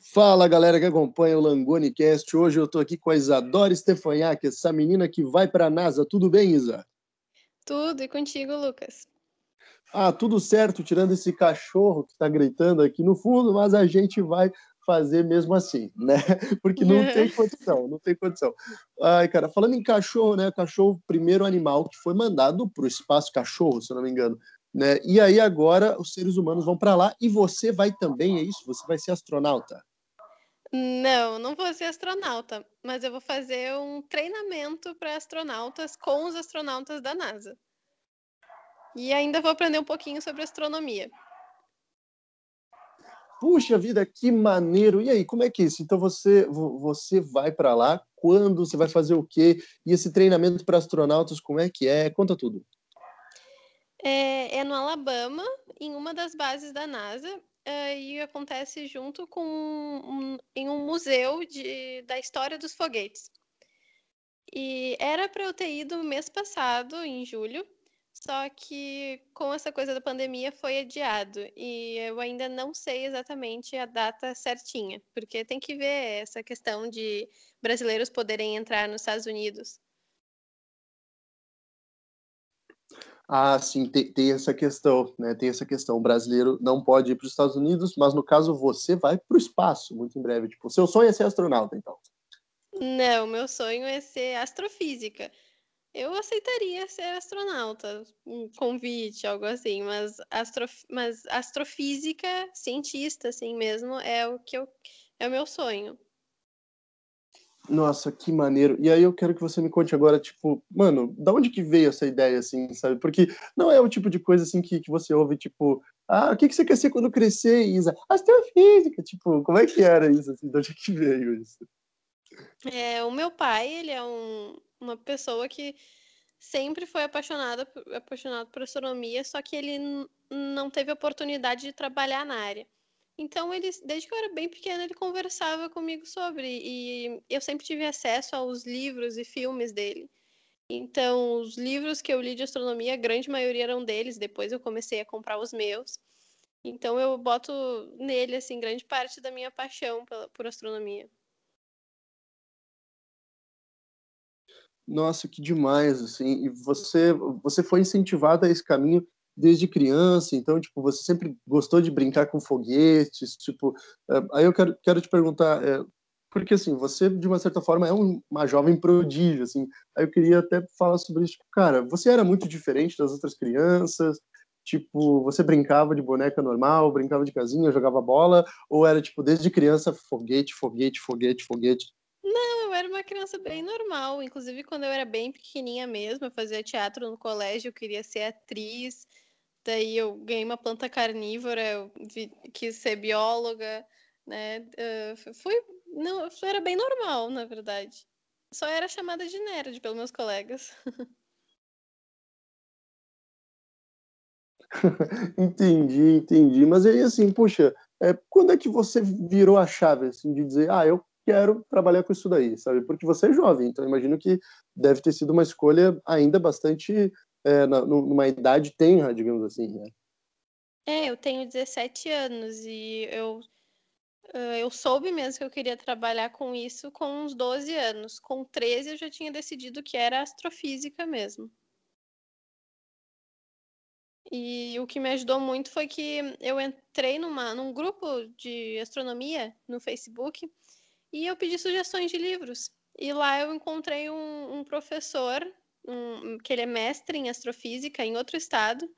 Fala galera que acompanha o Langoni Cast. Hoje eu tô aqui com a Isadora Stefanhac, essa menina que vai para a NASA. Tudo bem, Isa? Tudo e contigo, Lucas. Ah, tudo certo, tirando esse cachorro que está gritando aqui no fundo, mas a gente vai fazer mesmo assim, né? Porque não tem condição, não tem condição. Ai, cara, falando em cachorro, né? Cachorro, primeiro animal que foi mandado para o espaço cachorro, se eu não me engano. Né? E aí agora os seres humanos vão para lá e você vai também, é isso? Você vai ser astronauta? Não, não vou ser astronauta, mas eu vou fazer um treinamento para astronautas com os astronautas da NASA. E ainda vou aprender um pouquinho sobre astronomia. Puxa vida, que maneiro! E aí, como é que é isso? Então você você vai para lá? Quando? Você vai fazer o quê? E esse treinamento para astronautas, como é que é? Conta tudo. É, é no Alabama, em uma das bases da NASA, uh, e acontece junto com um, em um museu de, da história dos foguetes. E era para eu ter ido mês passado, em julho, só que com essa coisa da pandemia foi adiado e eu ainda não sei exatamente a data certinha, porque tem que ver essa questão de brasileiros poderem entrar nos Estados Unidos. Ah, sim, tem, tem, essa questão, né? Tem essa questão. O brasileiro não pode ir para os Estados Unidos, mas no caso você vai para o espaço muito em breve. Tipo, seu sonho é ser astronauta, então? Não, meu sonho é ser astrofísica. Eu aceitaria ser astronauta, um convite, algo assim, mas, astro, mas astrofísica, cientista, assim mesmo, é o que eu, é o meu sonho. Nossa, que maneiro. E aí eu quero que você me conte agora, tipo, mano, da onde que veio essa ideia, assim, sabe? Porque não é o tipo de coisa, assim, que, que você ouve, tipo, ah, o que, que você quer ser quando crescer, Isa? Astrofísica, tipo, como é que era isso, assim, de onde que veio isso? É, o meu pai, ele é um, uma pessoa que sempre foi apaixonada, apaixonado por astronomia, só que ele não teve oportunidade de trabalhar na área. Então, ele, desde que eu era bem pequena, ele conversava comigo sobre, e eu sempre tive acesso aos livros e filmes dele. Então, os livros que eu li de astronomia, a grande maioria eram deles, depois eu comecei a comprar os meus. Então, eu boto nele, assim, grande parte da minha paixão por astronomia. Nossa, que demais, assim. E você, você foi incentivada a esse caminho desde criança, então, tipo, você sempre gostou de brincar com foguetes, tipo, eh, aí eu quero, quero te perguntar, é, porque, assim, você, de uma certa forma, é um, uma jovem prodígio, assim, aí eu queria até falar sobre isso, tipo, cara, você era muito diferente das outras crianças, tipo, você brincava de boneca normal, brincava de casinha, jogava bola, ou era, tipo, desde criança, foguete, foguete, foguete, foguete? Não, eu era uma criança bem normal. Inclusive, quando eu era bem pequenininha mesmo, eu fazia teatro no colégio, eu queria ser atriz. Daí eu ganhei uma planta carnívora, eu quis ser bióloga, né? Uh, fui, não, era bem normal, na verdade. Só era chamada de nerd pelos meus colegas. entendi, entendi. Mas aí, assim, puxa, é, quando é que você virou a chave, assim, de dizer, ah, eu quero trabalhar com isso daí, sabe? Porque você é jovem, então imagino que deve ter sido uma escolha ainda bastante é, na, numa idade tenra, digamos assim, né? É, eu tenho 17 anos e eu, eu soube mesmo que eu queria trabalhar com isso com uns 12 anos. Com 13 eu já tinha decidido que era astrofísica mesmo. E o que me ajudou muito foi que eu entrei numa, num grupo de astronomia no Facebook e eu pedi sugestões de livros. E lá eu encontrei um, um professor um, que ele é mestre em astrofísica em outro estado,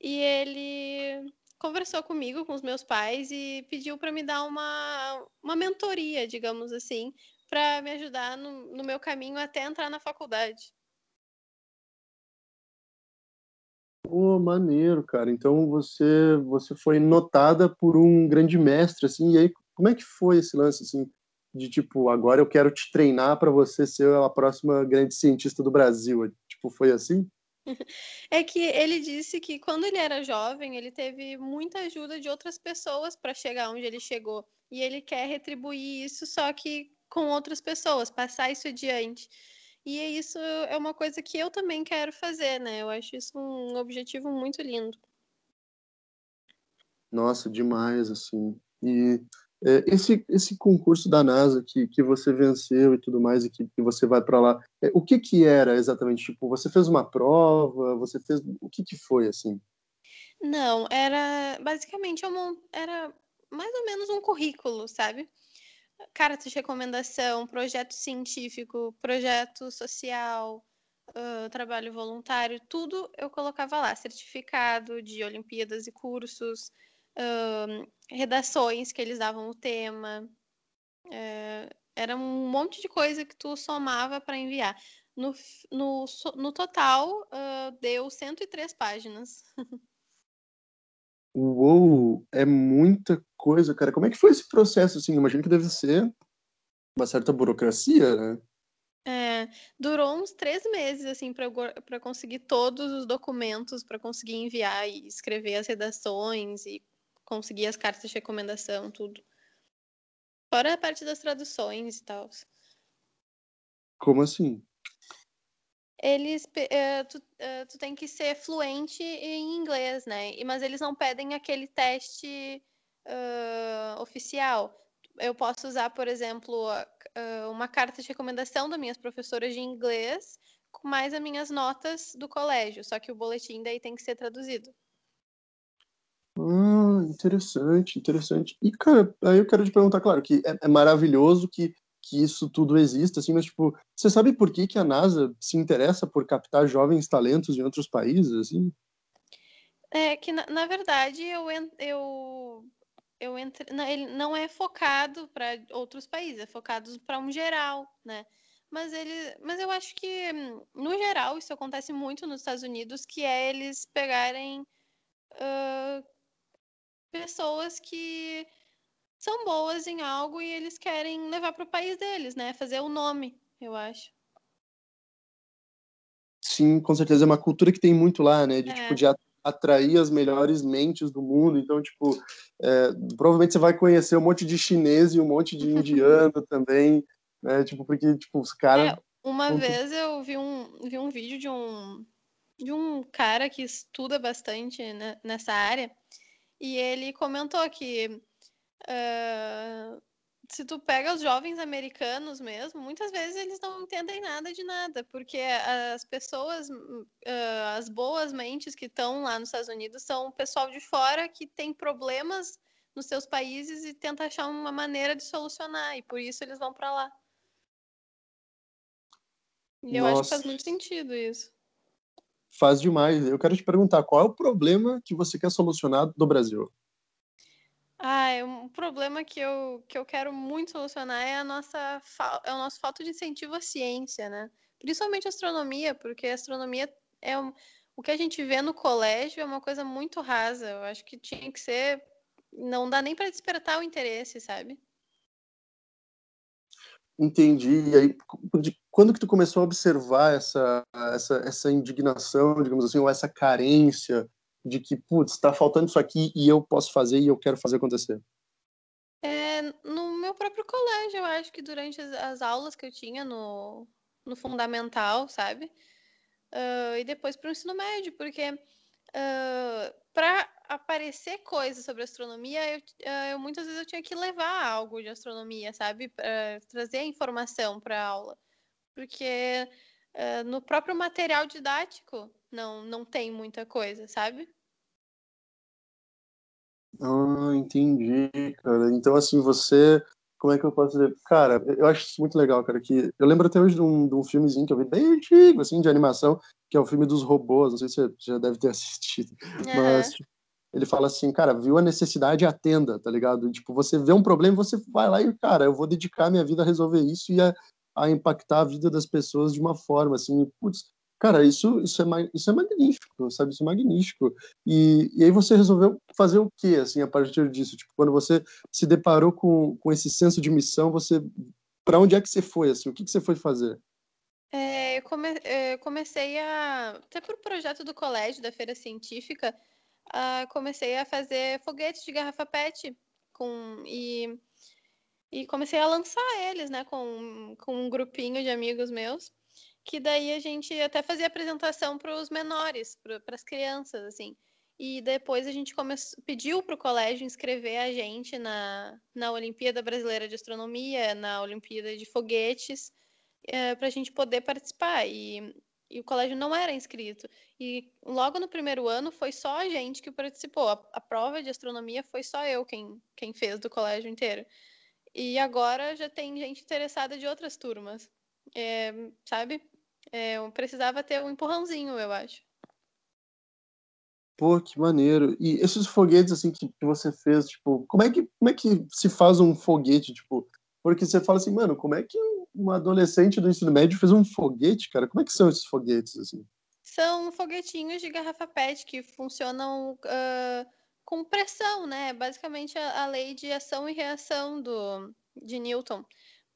e ele conversou comigo, com os meus pais, e pediu para me dar uma, uma mentoria, digamos assim, para me ajudar no, no meu caminho até entrar na faculdade. Pô, maneiro, cara. Então você você foi notada por um grande mestre, assim, e aí como é que foi esse lance, assim? De tipo, agora eu quero te treinar para você ser a próxima grande cientista do Brasil. Tipo, foi assim? É que ele disse que quando ele era jovem, ele teve muita ajuda de outras pessoas para chegar onde ele chegou. E ele quer retribuir isso, só que com outras pessoas, passar isso adiante. E isso é uma coisa que eu também quero fazer, né? Eu acho isso um objetivo muito lindo. Nossa, demais, assim. E É, esse, esse concurso da NASA que, que você venceu e tudo mais, e que, que você vai para lá, é, o que que era exatamente? Tipo, você fez uma prova? Você fez... O que que foi, assim? Não, era... Basicamente, eu era mais ou menos um currículo, sabe? Carta de recomendação, projeto científico, projeto social, uh, trabalho voluntário, tudo eu colocava lá. Certificado de Olimpíadas e cursos, uh, redações que eles davam o tema. Uh, era um monte de coisa que tu somava para enviar. No, no, no total, deu 103 páginas. Uou, é muita coisa, cara. Como é que foi esse processo, assim? Imagino que deve ser uma certa burocracia, né? É, durou uns três meses, assim, para conseguir todos os documentos, para conseguir enviar e escrever as redações e conseguir as cartas de recomendação, tudo. Fora a parte das traduções e tal. Como assim? Eles, uh, tu, uh, tu tem que ser fluente em inglês, né? Mas eles não pedem aquele teste uh, oficial. Eu posso usar, por exemplo, uma carta de recomendação das minhas professoras de inglês com mais as minhas notas do colégio, só que o boletim daí tem que ser traduzido. Interessante, interessante. E, cara, aí eu quero te perguntar, claro, que é, é maravilhoso que, que isso tudo exista, assim, mas, tipo, você sabe por que, que a NASA se interessa por captar jovens talentos em outros países, assim? É que, na, na verdade, eu, eu, eu entre... não, ele não é focado para outros países, é focado para um geral, né? Mas ele, mas eu acho que no geral isso acontece muito nos Estados Unidos, que é eles pegarem uh, pessoas que são boas em algo e eles querem levar para o país deles, né? Fazer o nome, eu acho. Sim, com certeza é uma cultura que tem muito lá, né? De é. tipo de atrair as melhores mentes do mundo. Então, tipo, é, provavelmente você vai conhecer um monte de chinês e um monte de indiano também, né? Tipo, porque tipo os caras. É, uma vez eu vi um vi um vídeo de um de um cara que estuda bastante né, nessa área e ele comentou que uh, se tu pega os jovens americanos mesmo, muitas vezes eles não entendem nada de nada, porque as pessoas, uh, as boas mentes que estão lá nos Estados Unidos são o pessoal de fora que tem problemas nos seus países e tenta achar uma maneira de solucionar, e por isso eles vão para lá. E eu Nossa. acho que faz muito sentido isso faz demais. Eu quero te perguntar, qual é o problema que você quer solucionar do Brasil? Ah, é um problema que eu, que eu quero muito solucionar é a nossa é o nosso falta de incentivo à ciência, né? Principalmente astronomia, porque a astronomia é um, o que a gente vê no colégio é uma coisa muito rasa. Eu acho que tinha que ser não dá nem para despertar o interesse, sabe? Entendi. E aí, quando que tu começou a observar essa, essa, essa indignação, digamos assim, ou essa carência de que, putz, está faltando isso aqui e eu posso fazer e eu quero fazer acontecer? É, no meu próprio colégio, eu acho que durante as, as aulas que eu tinha no, no fundamental, sabe? Uh, e depois para o ensino médio, porque uh, para aparecer coisas sobre astronomia, eu, ah, eu, muitas vezes eu tinha que levar algo de astronomia, sabe? Pra trazer a informação para a aula. Porque uh, no próprio material didático não, não tem muita coisa, sabe? Ah, entendi, cara. Então, assim, você. Como é que eu posso dizer? Cara, eu acho isso muito legal, cara. Que eu lembro até hoje de um, de um filmezinho que eu vi bem antigo, assim, de animação, que é o filme dos robôs. Não sei se você já deve ter assistido. Uhum. Mas, ele fala assim, cara, viu a necessidade, atenda, tá ligado? Tipo, você vê um problema, você vai lá e, cara, eu vou dedicar minha vida a resolver isso e a, a impactar a vida das pessoas de uma forma, assim, putz, cara, isso, isso, é, isso é magnífico, sabe? Isso é magnífico. E, e aí você resolveu fazer o quê, assim, a partir disso? Tipo, quando você se deparou com, com esse senso de missão, você, para onde é que você foi, assim? O que, que você foi fazer? É, eu, come, comecei a, até por projeto do colégio, da feira científica, uh, comecei a fazer foguetes de garrafa PET com, e, e comecei a lançar eles, né, com, com um grupinho de amigos meus, que daí a gente até fazia apresentação para os menores, para as crianças, assim. E depois a gente começou, pediu para o colégio inscrever a gente na, na Olimpíada Brasileira de Astronomia, na Olimpíada de Foguetes, é, para a gente poder participar. E, e, o colégio não era inscrito. E logo no primeiro ano foi só a gente que participou. A, a prova de astronomia foi só eu quem, quem fez do colégio inteiro. E agora já tem gente interessada de outras turmas. É, sabe? É, eu precisava ter um empurrãozinho, eu acho. Pô, que maneiro. E esses foguetes, assim, que, que você fez, tipo, como é, que, como é que se faz um foguete, tipo... Porque você fala assim, mano, como é que um adolescente do ensino médio fez um foguete, cara? Como é que são esses foguetes, assim? São foguetinhos de garrafa PET que funcionam uh, com pressão, né? Basicamente a, a, lei de ação e reação do, de Newton.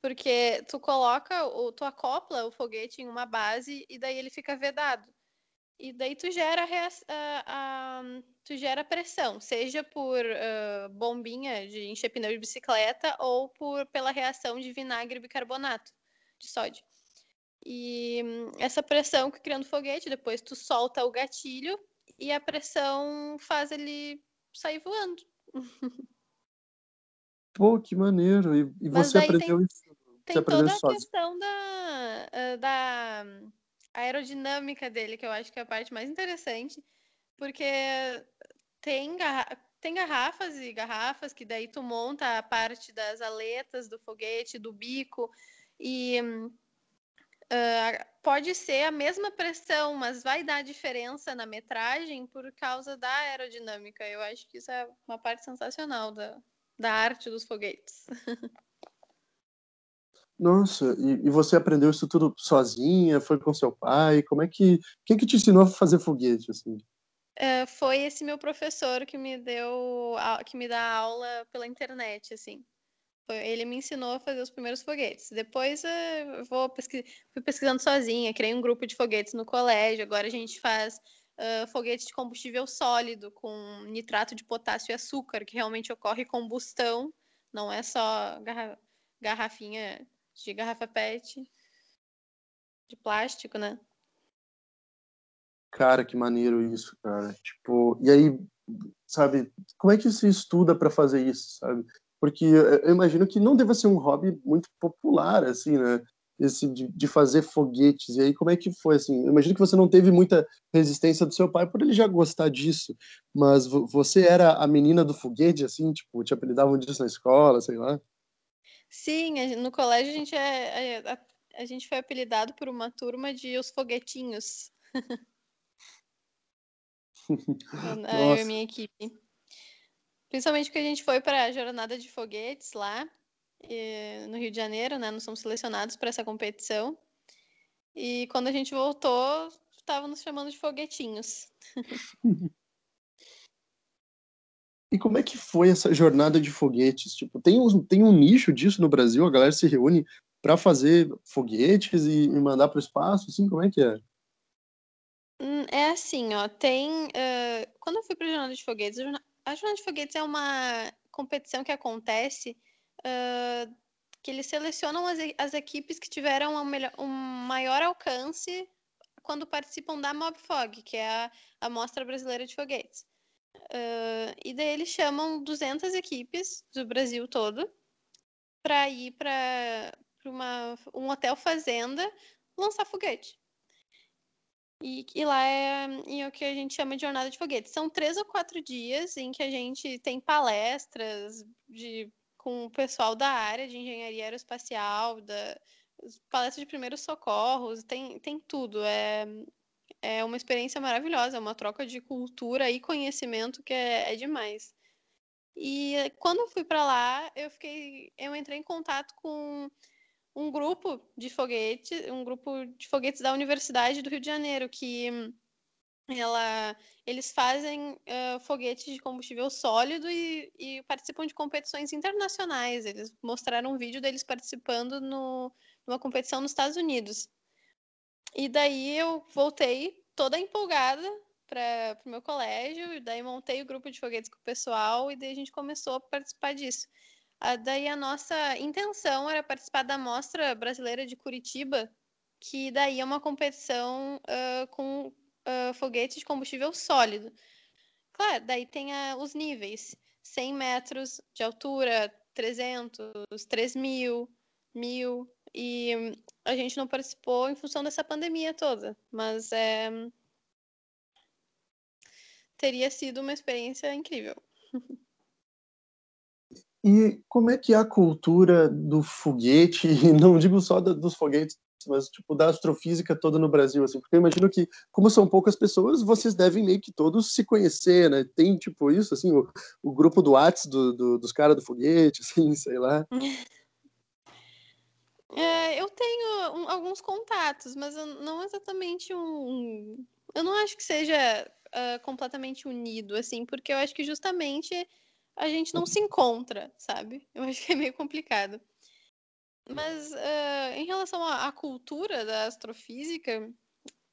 Porque tu coloca, o, tu acopla o foguete em uma base e daí ele fica vedado. E daí tu gera, a, tu gera pressão, seja por uh, bombinha de encher pneu de bicicleta ou por, pela reação de vinagre e bicarbonato de sódio. E hum, essa pressão que criando foguete, depois tu solta o gatilho e a pressão faz ele sair voando. Pô, que maneiro! E, e você aprendeu tem, isso? Tem toda a questão da, da aerodinâmica dele, que eu acho que é a parte mais interessante, porque tem, garra tem garrafas e garrafas que daí tu monta a parte das aletas do foguete, do bico, e uh, pode ser a mesma pressão, mas vai dar diferença na metragem por causa da aerodinâmica. Eu acho que isso é uma parte sensacional da, da arte dos foguetes. Nossa, e, e, você aprendeu isso tudo sozinha? Foi com seu pai? Como é que quem que te ensinou a fazer foguete assim? É, foi esse meu professor que me deu, que me dá aula pela internet, assim. Ele me ensinou a fazer os primeiros foguetes. Depois eu vou pesquis... fui pesquisando sozinha, criei um grupo de foguetes no colégio. Agora a gente faz uh, foguete de combustível sólido com nitrato de potássio e açúcar, que realmente ocorre combustão, não é só garra... garrafinha de garrafa PET, de plástico, né? Cara, que maneiro isso, cara. Tipo, e aí, sabe, como é que se estuda para fazer isso, sabe? Porque eu imagino que não deva ser um hobby muito popular, assim, né? Esse de, de fazer foguetes. E aí, como é que foi, assim? Eu imagino que você não teve muita resistência do seu pai por ele já gostar disso, mas você era a menina do foguete, assim, tipo, te apelidavam disso na escola, sei lá? Sim, no colégio a gente, é, é, a, a gente foi apelidado por uma turma de os foguetinhos. eu e minha equipe. Principalmente porque a gente foi para a jornada de foguetes lá no Rio de Janeiro, né? Nós somos selecionados para essa competição. E quando a gente voltou, estavam nos chamando de foguetinhos. E como é que foi essa jornada de foguetes? Tipo, tem um, tem um nicho disso no Brasil? A galera se reúne para fazer foguetes e, e mandar para o espaço? Assim, como é que é? Hum, é assim, ó. Tem. Uh, quando eu fui para a jornada de foguetes, a jornada de foguetes é uma competição que acontece uh, que eles selecionam as, as equipes que tiveram um, melhor, um maior alcance quando participam da MobFog, que é a, a Mostra Brasileira de Foguetes. Uh, e daí eles chamam 200 equipes do Brasil todo para ir para um hotel fazenda lançar foguete. E, e lá é, é, o que a gente chama de jornada de foguete. São três ou quatro dias em que a gente tem palestras de, com o pessoal da área de engenharia aeroespacial, da, palestras de primeiros socorros, tem, tem tudo. É, é uma experiência maravilhosa, é uma troca de cultura e conhecimento que é, é demais. E quando eu fui para lá, eu fiquei, eu entrei em contato com um grupo de foguetes, um grupo de foguetes da Universidade do Rio de Janeiro que ela, eles fazem uh, foguetes de combustível sólido e, e, participam de competições internacionais. Eles mostraram um vídeo deles participando no, numa competição nos Estados Unidos. E daí eu voltei toda empolgada para o meu colégio, e daí montei o grupo de foguetes com o pessoal, e daí a gente começou a participar disso. A, daí a nossa intenção era participar da Mostra Brasileira de Curitiba, que daí é uma competição uh, com uh, foguetes de combustível sólido. claro, daí tem a, os níveis. 100 metros de altura, 300, 3 mil, mil. E a gente não participou em função dessa pandemia toda. Mas é, teria sido uma experiência incrível. E como é que é a cultura do foguete, não digo só dos foguetes, mas tipo da astrofísica toda no Brasil, assim, porque eu imagino que, como são poucas pessoas, vocês devem meio que todos se conhecer, né? Tem tipo isso, assim, o, o grupo do Whats do, do, dos caras do foguete, assim, sei lá. É, eu tenho um, alguns contatos, mas não exatamente um. Eu não acho que seja uh, completamente unido, assim, porque eu acho que justamente a gente não se encontra, sabe? Eu acho que é meio complicado. Mas uh, em relação à, à, cultura da astrofísica,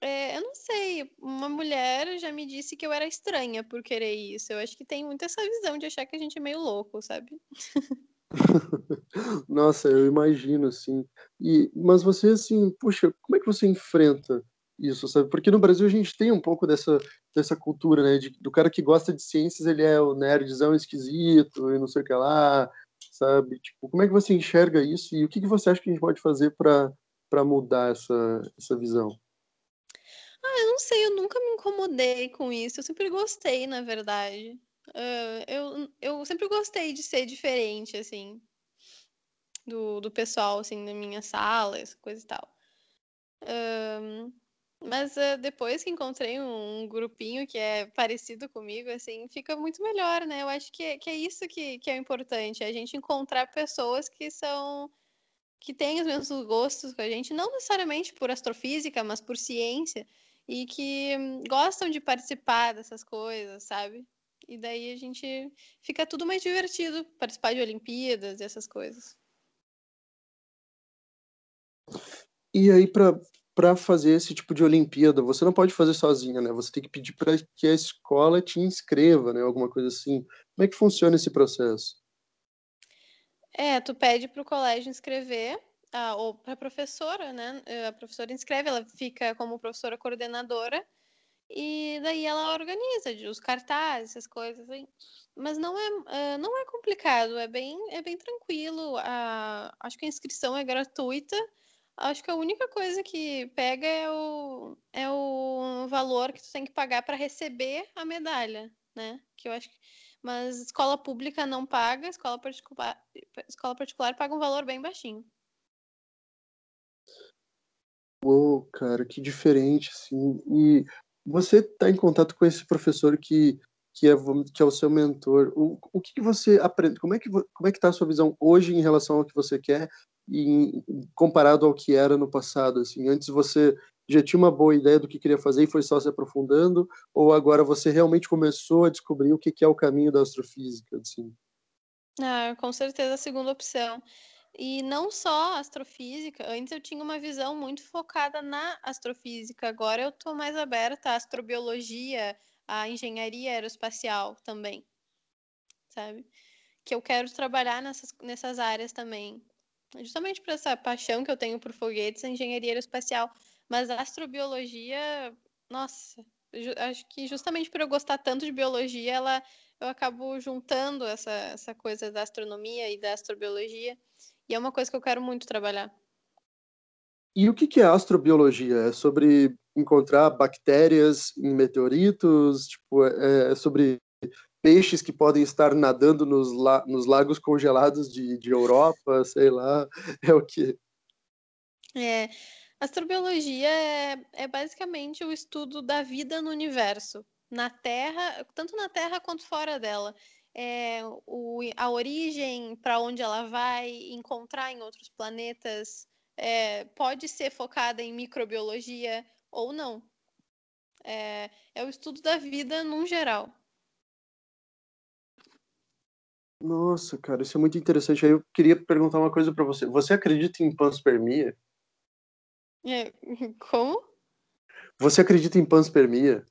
é, eu não sei. Uma mulher já me disse que eu era estranha por querer isso. Eu acho que tem muito essa visão de achar que a gente é meio louco, sabe? Nossa, eu imagino, assim. E, mas você, assim, puxa, como é que você enfrenta isso, sabe? Porque no Brasil a gente tem um pouco dessa, dessa cultura, né? De, do cara que gosta de ciências, ele é o nerdzão esquisito e não sei o que lá, sabe? Tipo, como é que você enxerga isso e o que, que você acha que a gente pode fazer para mudar essa, essa visão? Ah, eu não sei, eu nunca me incomodei com isso, eu sempre gostei, na verdade. Uh, eu, eu sempre gostei de ser diferente, assim, do, do pessoal, assim, na minha sala, essa coisa e tal. Uh, mas uh, depois que encontrei um, um, grupinho que é parecido comigo, assim, fica muito melhor, né? Eu acho que, que é isso que, que é importante, é a gente encontrar pessoas que são que têm os mesmos gostos que a gente, não necessariamente por astrofísica, mas por ciência, e que gostam de participar dessas coisas, sabe? E daí a gente fica tudo mais divertido, participar de Olimpíadas e essas coisas. E aí, para para fazer esse tipo de Olimpíada, você não pode fazer sozinha, né? Você tem que pedir para que a escola te inscreva, né? Alguma coisa assim. Como é que funciona esse processo? É, tu pede para o colégio inscrever, ah, ou para a professora, né? A professora inscreve, ela fica como professora coordenadora, e daí ela organiza os cartazes, essas coisas. Assim. Mas não é, não é complicado, é bem, é bem tranquilo. A, acho que a inscrição é gratuita Acho que a única coisa que pega é o, é o valor que tu tem que pagar para receber a medalha, né? Que eu acho que... Mas escola pública não paga, escola particular, escola particular paga um valor bem baixinho. Uou, cara, que diferente, assim. E você está em contato com esse professor que, que, é, que é o seu mentor. O, o que, que você aprende? Como é que como é que está a sua visão hoje em relação ao que você quer e comparado ao que era no passado? Assim, antes você já tinha uma boa ideia do que queria fazer e foi só se aprofundando, ou agora você realmente começou a descobrir o que é o caminho da astrofísica? Assim? Ah, com certeza a segunda opção. E não só astrofísica, antes eu tinha uma visão muito focada na astrofísica, agora eu estou mais aberta à astrobiologia, à engenharia aeroespacial também, sabe? Que eu quero trabalhar nessas, nessas áreas também justamente por essa paixão que eu tenho por foguetes, engenharia aeroespacial. Mas a astrobiologia, nossa, acho que justamente por eu gostar tanto de biologia, ela, eu acabo juntando essa, essa coisa da astronomia e da astrobiologia. E é uma coisa que eu quero muito trabalhar. E o que é astrobiologia? É sobre encontrar bactérias em meteoritos? Tipo, é, é sobre peixes que podem estar nadando nos, la nos lagos congelados de, de Europa, sei lá, é o que? É, astrobiologia é, é basicamente o estudo da vida no universo, na Terra, tanto na Terra quanto fora dela. É, o, a origem, para onde ela vai, encontrar em outros planetas, é, pode ser focada em microbiologia ou não. É, é o estudo da vida num geral. Nossa, cara, isso é muito interessante. Aí eu queria perguntar uma coisa para você. Você acredita em panspermia? É, como? Você acredita em panspermia?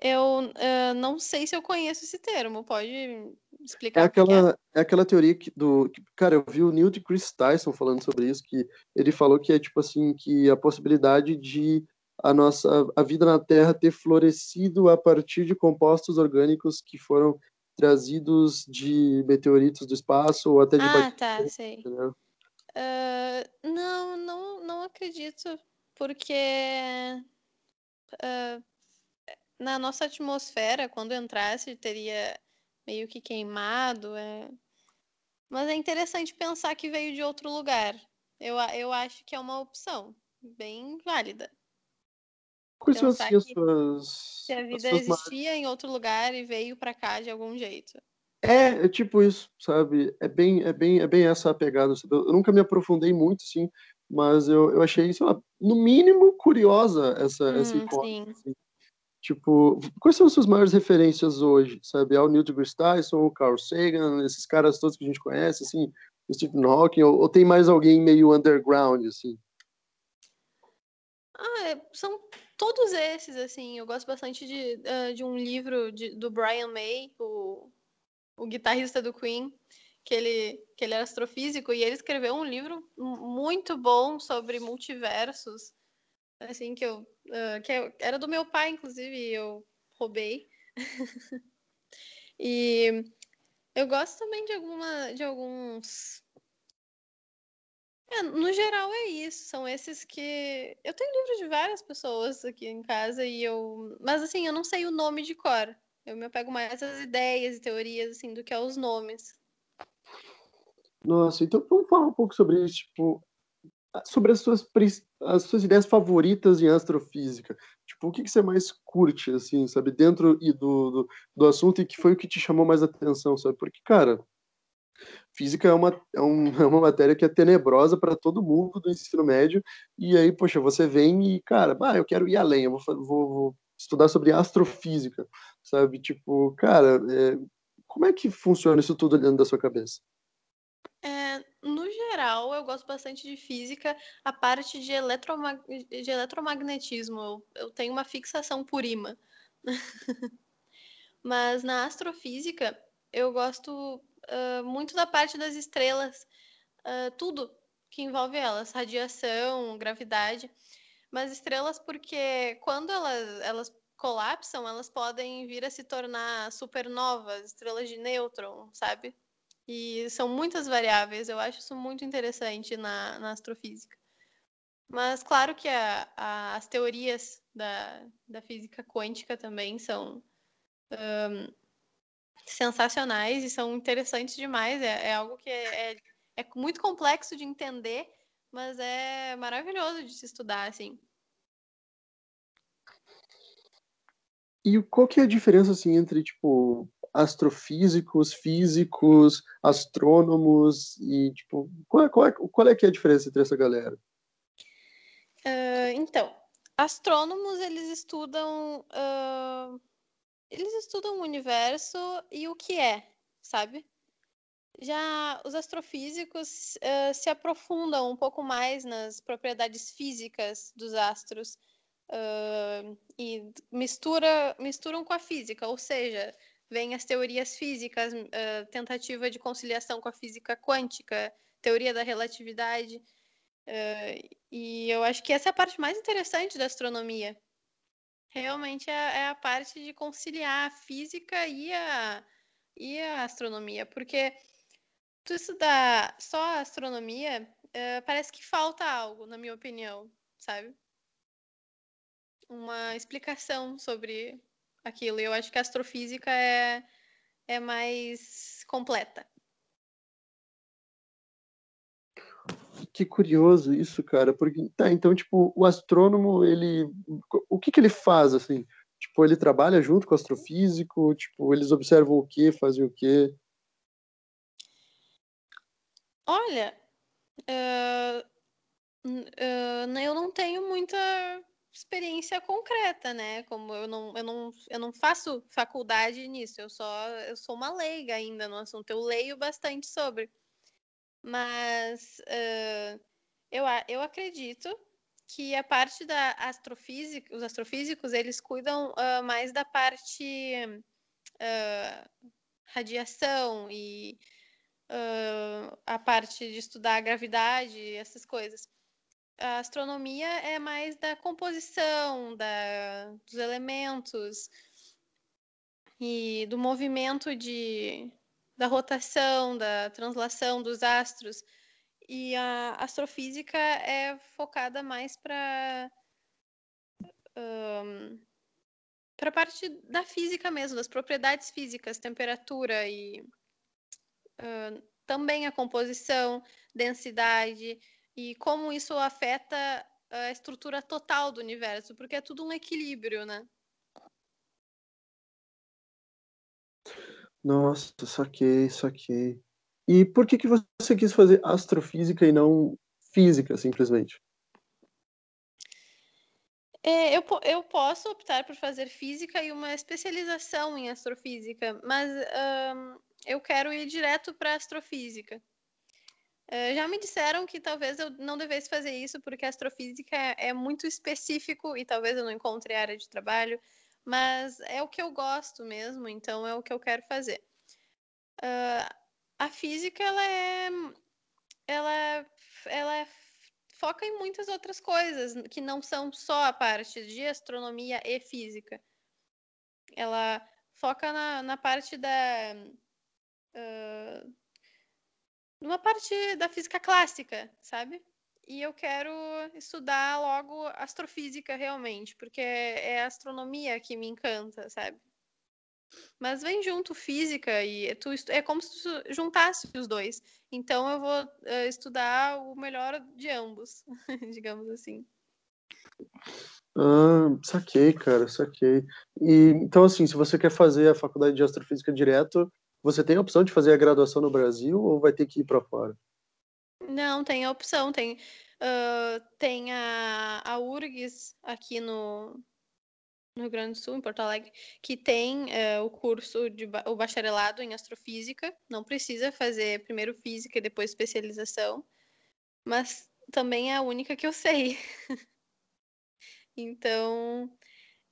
Eu uh, não sei se eu conheço esse termo. Pode explicar? É aquela, é? é? aquela teoria que do. Que, cara, eu vi o Neil deGrasse Tyson falando sobre isso, que ele falou que é tipo assim, que a possibilidade de a nossa a vida na Terra ter florescido a partir de compostos orgânicos que foram trazidos de meteoritos do espaço ou até de Ah, tá, sei. Uh, não, não, não acredito, porque uh, na nossa atmosfera, quando entrasse, teria meio que queimado. É... Mas é interessante pensar que veio de outro lugar. Eu, eu acho que é uma opção bem válida. Quais são as suas. Se a vida existia em outro lugar e veio para cá de algum jeito. É, é tipo isso, sabe? É bem, é bem, é bem essa a pegada. Eu nunca me aprofundei muito, sim, mas eu, eu achei, sei lá, no mínimo curiosa essa, hum, essa hipótese. Assim. Tipo, quais são as suas maiores referências hoje, sabe? Ao Neil deGrasse Tyson, o Carl Sagan, esses caras todos que a gente conhece, assim, o Stephen Hawking, ou, ou tem mais alguém meio underground, assim? Ah, é, são todos esses, assim. Eu gosto bastante de, uh, de um livro de, do Brian May, o, o guitarrista do Queen, que ele, que ele era astrofísico, e ele escreveu um livro muito bom sobre multiversos, assim, que eu. Uh, que eu, era do meu pai, inclusive, e eu roubei. e eu gosto também de alguma de alguns é, no geral é isso, são esses que. Eu tenho livro de várias pessoas aqui em casa e eu. Mas assim, eu não sei o nome de cor. Eu me apego mais às ideias e teorias, assim, do que aos nomes. Nossa, então vamos falar um pouco sobre isso, tipo, sobre as suas, as suas ideias favoritas em astrofísica. Tipo, o que, que você mais curte, assim, sabe, dentro e do, do, do assunto e que foi o que te chamou mais atenção, sabe? Porque, cara, física é uma, é, um, é uma matéria que é tenebrosa para todo mundo do ensino médio, e aí, poxa, você vem e, cara, ah, eu quero ir além, eu vou, vou, vou estudar sobre astrofísica, sabe? Tipo, cara, é, como é que funciona isso tudo dentro da sua cabeça? No geral, eu gosto bastante de física, a parte de, eletromag... de eletromagnetismo. Eu, eu tenho uma fixação por imã. Mas na astrofísica, eu gosto uh, muito da parte das estrelas, uh, tudo que envolve elas, radiação, gravidade. Mas estrelas porque quando elas, elas colapsam, elas podem vir a se tornar supernovas, estrelas de nêutron, sabe? E são muitas variáveis, eu acho isso muito interessante na, na astrofísica. Mas claro que a, a, as teorias da, da física quântica também são um, sensacionais e são interessantes demais. É, é algo que é, é, é, muito complexo de entender, mas é maravilhoso de se estudar, assim. E qual que é a diferença, assim, entre, tipo, astrofísicos, físicos, astrônomos e, tipo, qual é, qual é, qual é que é a diferença entre essa galera? Uh, então, astrônomos, eles estudam... Uh eles estudam o universo e o que é, sabe? Já os astrofísicos uh, se aprofundam um pouco mais nas propriedades físicas dos astros uh, e mistura, misturam com a física, ou seja, vem as teorias físicas, uh, tentativa de conciliação com a física quântica, teoria da relatividade. e eu acho que essa é a parte mais interessante da astronomia, realmente é, é, a parte de conciliar a física e a, e a astronomia, porque tu estudar só a astronomia, é, parece que falta algo, na minha opinião, sabe? Uma explicação sobre aquilo. Eu acho que a astrofísica é, é mais completa. que curioso isso, cara, porque tá, então tipo, o astrônomo, ele o que que ele faz assim? Tipo, ele trabalha junto com o astrofísico, tipo, eles observam o que, fazem o que? Olha, uh, uh, eu não tenho muita experiência concreta, né? Como eu não, eu não, eu não faço faculdade nisso, eu só eu sou uma leiga ainda no assunto, eu leio bastante sobre. Mas uh, eu, eu acredito que a parte da astrofísica, os astrofísicos, eles cuidam uh, mais da parte uh, radiação e a parte de estudar a gravidade, essas coisas. A astronomia é mais da composição da, dos elementos e do movimento de, da rotação, da translação dos astros. E a astrofísica é focada mais para um, para a parte da física mesmo, das propriedades físicas, temperatura e uh, também a composição, densidade e como isso afeta a estrutura total do universo, porque é tudo um equilíbrio, né? Nossa, saquei, saquei. E por que, que você quis fazer astrofísica e não física, simplesmente? É, eu, eu posso optar por fazer física e uma especialização em astrofísica, mas eu quero ir direto para astrofísica. Uh, já me disseram que talvez eu não devesse fazer isso porque astrofísica é, é muito específico e talvez eu não encontre área de trabalho, mas é o que eu gosto mesmo, então é o que eu quero fazer. Uh, a física ela é, ela, ela é foca em muitas outras coisas que não são só a parte de astronomia e física. Ela foca na, na parte da. Uh, numa parte da física clássica, sabe? E eu quero estudar logo astrofísica realmente, porque é, a astronomia que me encanta, sabe? Mas vem junto física e tu, é como se tu juntasse os dois. Então eu vou uh, estudar o melhor de ambos, digamos assim. Ah, saquei, cara, saquei. E, então, assim, se você quer fazer a faculdade de astrofísica direto, você tem a opção de fazer a graduação no Brasil ou vai ter que ir para fora? Não, tem a opção. Tem, uh, tem a, a URGS aqui no, no Rio Grande do Sul, em Porto Alegre, que tem uh, o curso de o bacharelado em astrofísica. Não precisa fazer primeiro física e depois especialização, mas também é a única que eu sei. então,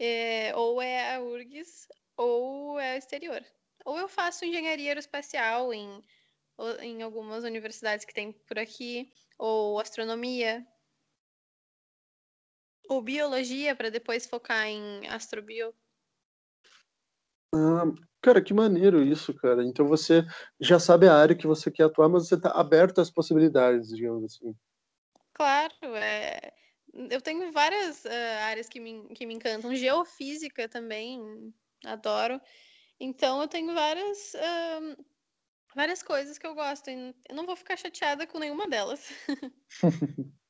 é, ou é a URGS ou é o exterior. Ou eu faço engenharia aeroespacial em, em algumas universidades que tem por aqui, ou astronomia, ou biologia para depois focar em astrobio. Ah, cara, que maneiro isso, cara. Então você já sabe a área que você quer atuar, mas você está aberto às possibilidades, digamos assim. Claro, é... eu tenho várias uh, áreas que me, que me encantam. Geofísica também, adoro. Então eu tenho várias, várias coisas que eu gosto. E eu não vou ficar chateada com nenhuma delas.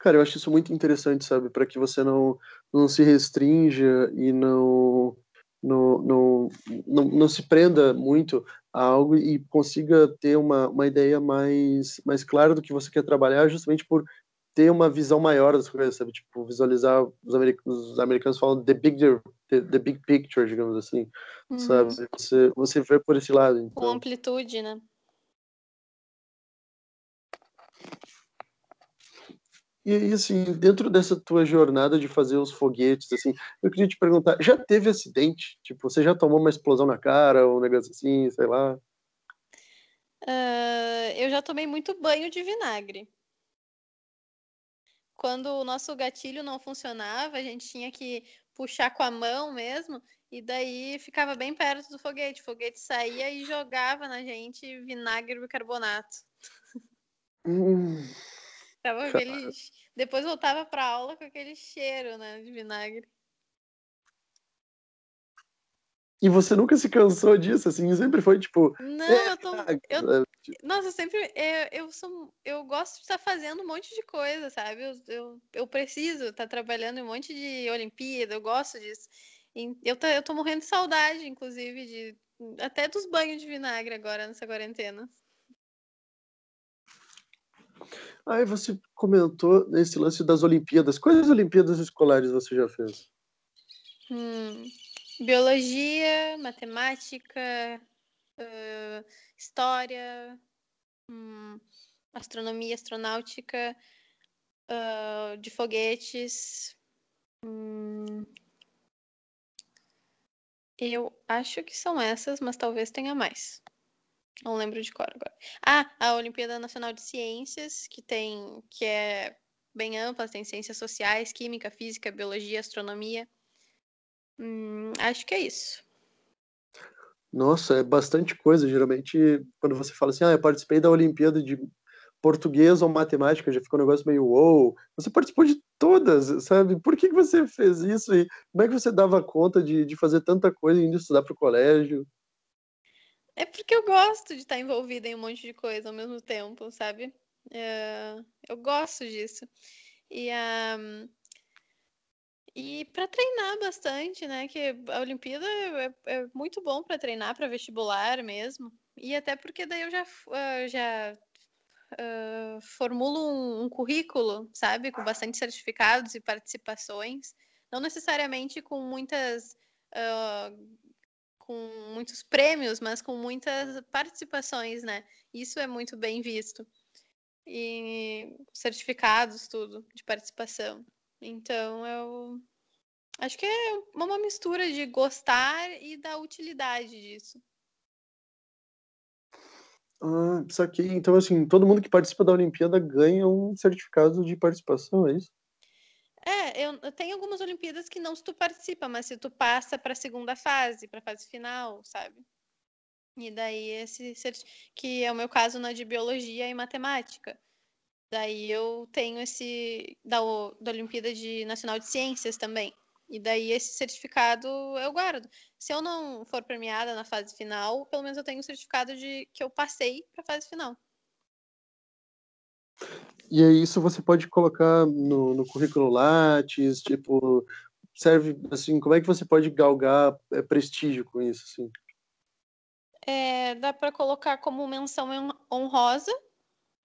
Cara, eu acho isso muito interessante, sabe? Para que você não, não se restrinja e não, não, não, não, não se prenda muito a algo e consiga ter uma, uma ideia mais, mais clara do que você quer trabalhar, justamente por ter uma visão maior das coisas, sabe? Tipo, visualizar, os, americanos, os americanos falam the big, the, the big picture, digamos assim, uhum. sabe? Você, você vê por esse lado. Então. Com amplitude, né? E assim, dentro dessa tua jornada de fazer os foguetes, assim, eu queria te perguntar, já teve acidente? Tipo, você já tomou uma explosão na cara, ou um negócio assim, sei lá? Uh, eu já tomei muito banho de vinagre. Quando o nosso gatilho não funcionava, a gente tinha que puxar com a mão mesmo, e daí ficava bem perto do foguete. O foguete saía e jogava na gente vinagre e bicarbonato. Hum. Tava aquele... Depois voltava pra aula com aquele cheiro, né, de vinagre. E você nunca se cansou disso, assim? Sempre foi tipo. Não, é, eu tô. Eu, nossa, eu sempre. Eu, eu, sou, eu gosto de estar fazendo um monte de coisa, sabe? Eu, eu, eu preciso estar trabalhando em um monte de Olimpíada, eu gosto disso. Eu, tô, eu tô morrendo de saudade, inclusive, de até dos banhos de vinagre agora nessa quarentena. Aí você comentou nesse lance das Olimpíadas. Quais Olimpíadas escolares você já fez? Hum, biologia, matemática, uh, história, hum, astronomia, astronáutica, uh, de foguetes. Hum, eu acho que são essas, mas talvez tenha mais. Não lembro de cor agora. Ah, a Olimpíada Nacional de Ciências, que tem, que é bem ampla, tem ciências sociais, química, física, biologia, astronomia. Hum, acho que é isso. Nossa, é bastante coisa. Geralmente, quando você fala assim, ah, eu participei da Olimpíada de português ou matemática, já fica um negócio meio wow. Você participou de todas, sabe? Por que, que você fez isso? E como é que você dava conta de, de fazer tanta coisa e indo estudar para o colégio? É porque eu gosto de estar envolvida em um monte de coisa ao mesmo tempo, sabe? Uh, eu gosto disso. E, um, e para treinar bastante, né? Que a Olimpíada é, é muito bom para treinar para vestibular mesmo. E até porque daí eu já, uh, já uh, formulo um, um, currículo, sabe? Com bastante certificados e participações. Não necessariamente com muitas. Uh, com muitos prêmios, mas com muitas participações, né? Isso é muito bem visto. E certificados, tudo, de participação. Então, eu acho que é uma mistura de gostar e da utilidade disso. Ah, saquei. Então, assim, todo mundo que participa da Olimpíada ganha um certificado de participação, é isso? É, eu, eu tenho algumas Olimpíadas que não se tu participa, mas se tu passa para a segunda fase, para a fase final, sabe? E daí esse que é o meu caso na de biologia e matemática. Daí eu tenho esse da, da Olimpíada de Nacional de Ciências também. E daí esse certificado eu guardo. Se eu não for premiada na fase final, pelo menos eu tenho o certificado de que eu passei para a fase final. E aí isso você pode colocar no, no currículo Lattes, tipo, serve assim, como é que você pode galgar é, prestígio com isso, assim? É, dá para colocar como menção honrosa,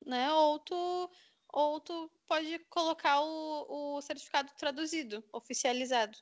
né? Ou tu, ou tu pode colocar o, o certificado traduzido, oficializado.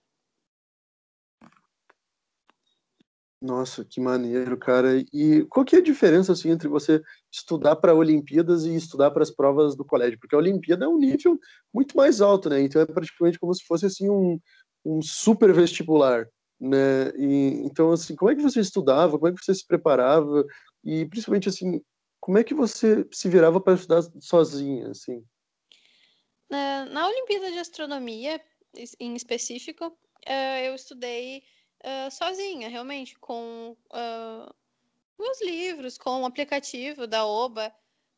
Nossa, que maneiro, cara. E qual que é a diferença assim entre você estudar para Olimpíadas e estudar para as provas do colégio? Porque a Olimpíada é um nível muito mais alto, né? Então é praticamente como se fosse assim um, um super vestibular, né? E, então assim, como é que você estudava? Como é que você se preparava? E principalmente assim, como é que você se virava para estudar sozinha, assim? Na Olimpíada de Astronomia, em específico, eh, eu estudei uh, sozinha, realmente, com uh, meus livros, com o aplicativo da OBA,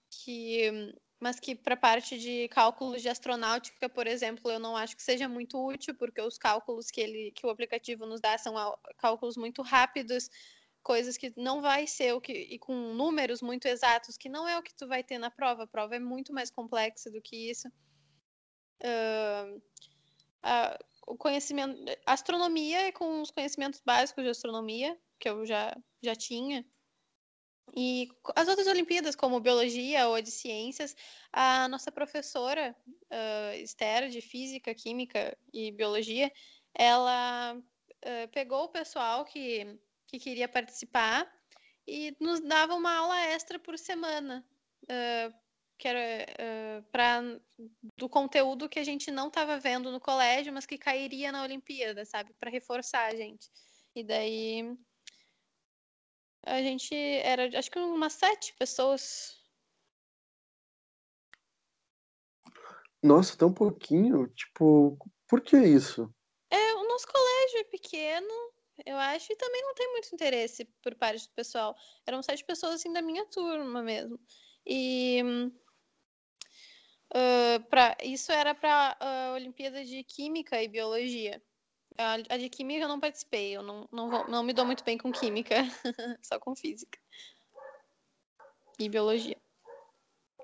que, mas que para parte de cálculos de astronáutica, por exemplo, eu não acho que seja muito útil, porque os cálculos que, ele, que o aplicativo nos dá são cálculos muito rápidos, coisas que não vai ser o que e com números muito exatos que não é o que tu vai ter na prova. A prova é muito mais complexa do que isso. Uh, o conhecimento. Astronomia é com os conhecimentos básicos de astronomia, que eu já, já tinha. E as outras Olimpíadas, como biologia ou de ciências, a nossa professora, uh, Esther, de física, química e biologia, ela uh, pegou o pessoal que, que queria participar e nos dava uma aula extra por semana uh, que era uh, pra, do conteúdo que a gente não estava vendo no colégio, mas que cairia na Olimpíada, sabe? Para reforçar a gente. E daí a gente era, acho que umas sete pessoas. Nossa, tão pouquinho. Tipo, por que isso? É, o nosso colégio é pequeno, eu acho, e também não tem muito interesse por parte do pessoal. Eram sete pessoas assim da minha turma mesmo. E Uh, pra, isso era para a uh, Olimpíada de Química e Biologia. A, a, de Química eu não participei, eu não, não, vou, não me dou muito bem com Química, só com Física e Biologia.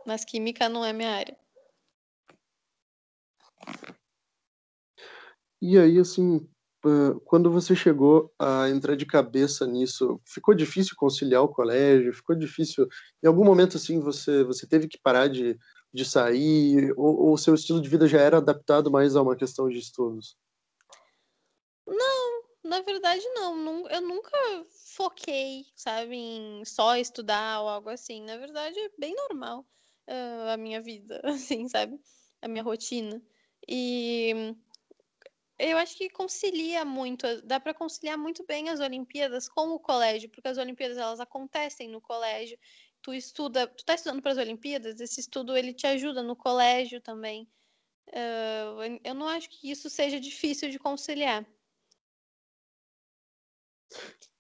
Mas Química não é minha área. E aí, assim, quando você chegou a entrar de cabeça nisso, ficou difícil conciliar o colégio? Ficou difícil? Em algum momento, assim, você, você teve que parar de de sair? Ou o seu estilo de vida já era adaptado mais a uma questão de estudos? Não, na verdade não. Eu nunca foquei, sabe, em só estudar ou algo assim. Na verdade é bem normal uh, a minha vida, assim, sabe? A minha rotina. E eu acho que concilia muito, dá para conciliar muito bem as Olimpíadas com o colégio, porque as Olimpíadas elas acontecem no colégio. Tu estuda, tu tá estudando para as Olimpíadas, esse estudo ele te ajuda no colégio também. Uh, eu não acho que isso seja difícil de conciliar.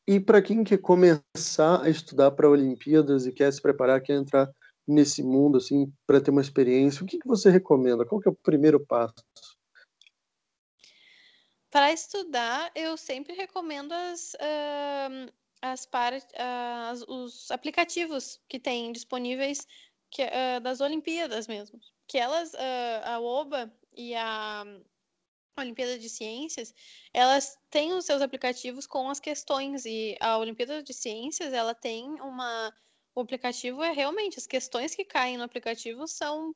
E para quem quer começar a estudar para Olimpíadas e quer se preparar, quer entrar nesse mundo assim para ter uma experiência, o que, que você recomenda? Qual que é o primeiro passo? Para estudar, eu sempre recomendo as, uh, as, os aplicativos que tem disponíveis que, uh, das Olimpíadas mesmo. Que elas, a OBA e a Olimpíada de Ciências, elas têm os seus aplicativos com as questões e a Olimpíada de Ciências, ela tem uma o aplicativo é realmente as questões que caem no aplicativo são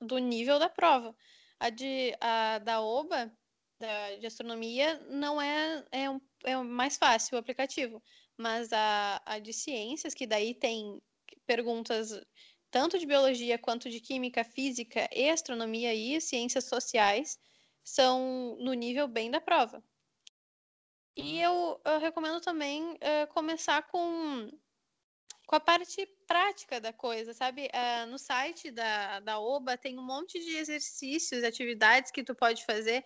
do nível da prova. A de a da OBA, da, de astronomia, não é é, um, é mais fácil o aplicativo, mas a, a de ciências, que daí tem perguntas tanto de biologia quanto de química, física e astronomia e ciências sociais, são no nível bem da prova. E eu, eu recomendo também uh, começar com, com a parte prática da coisa, sabe? Uh, no site da, da OBA tem um monte de exercícios, atividades que tu pode fazer,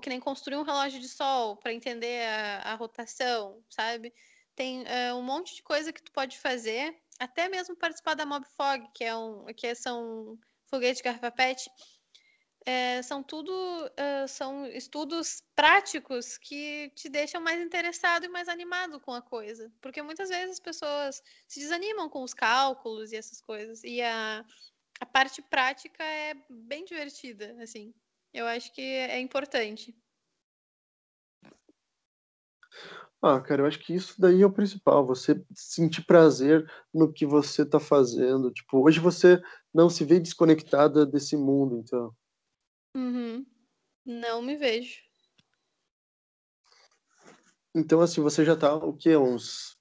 que nem construir um relógio de sol para entender a, a, rotação, sabe? Tem uh, um monte de coisa que tu pode fazer, até mesmo participar da MobFog, que, é um, que são foguete garrafa pet, é, são tudo uh, são estudos práticos que te deixam mais interessado e mais animado com a coisa, porque muitas vezes as pessoas se desanimam com os cálculos e essas coisas e a, a parte prática é bem divertida, assim. Eu acho que é importante. Ah, cara, eu acho que isso daí é o principal, você sentir prazer no que você está fazendo. Tipo, hoje você não se vê desconectada desse mundo, então. Uhum. Não me vejo. Então, assim, você já tá, o quê? Uns,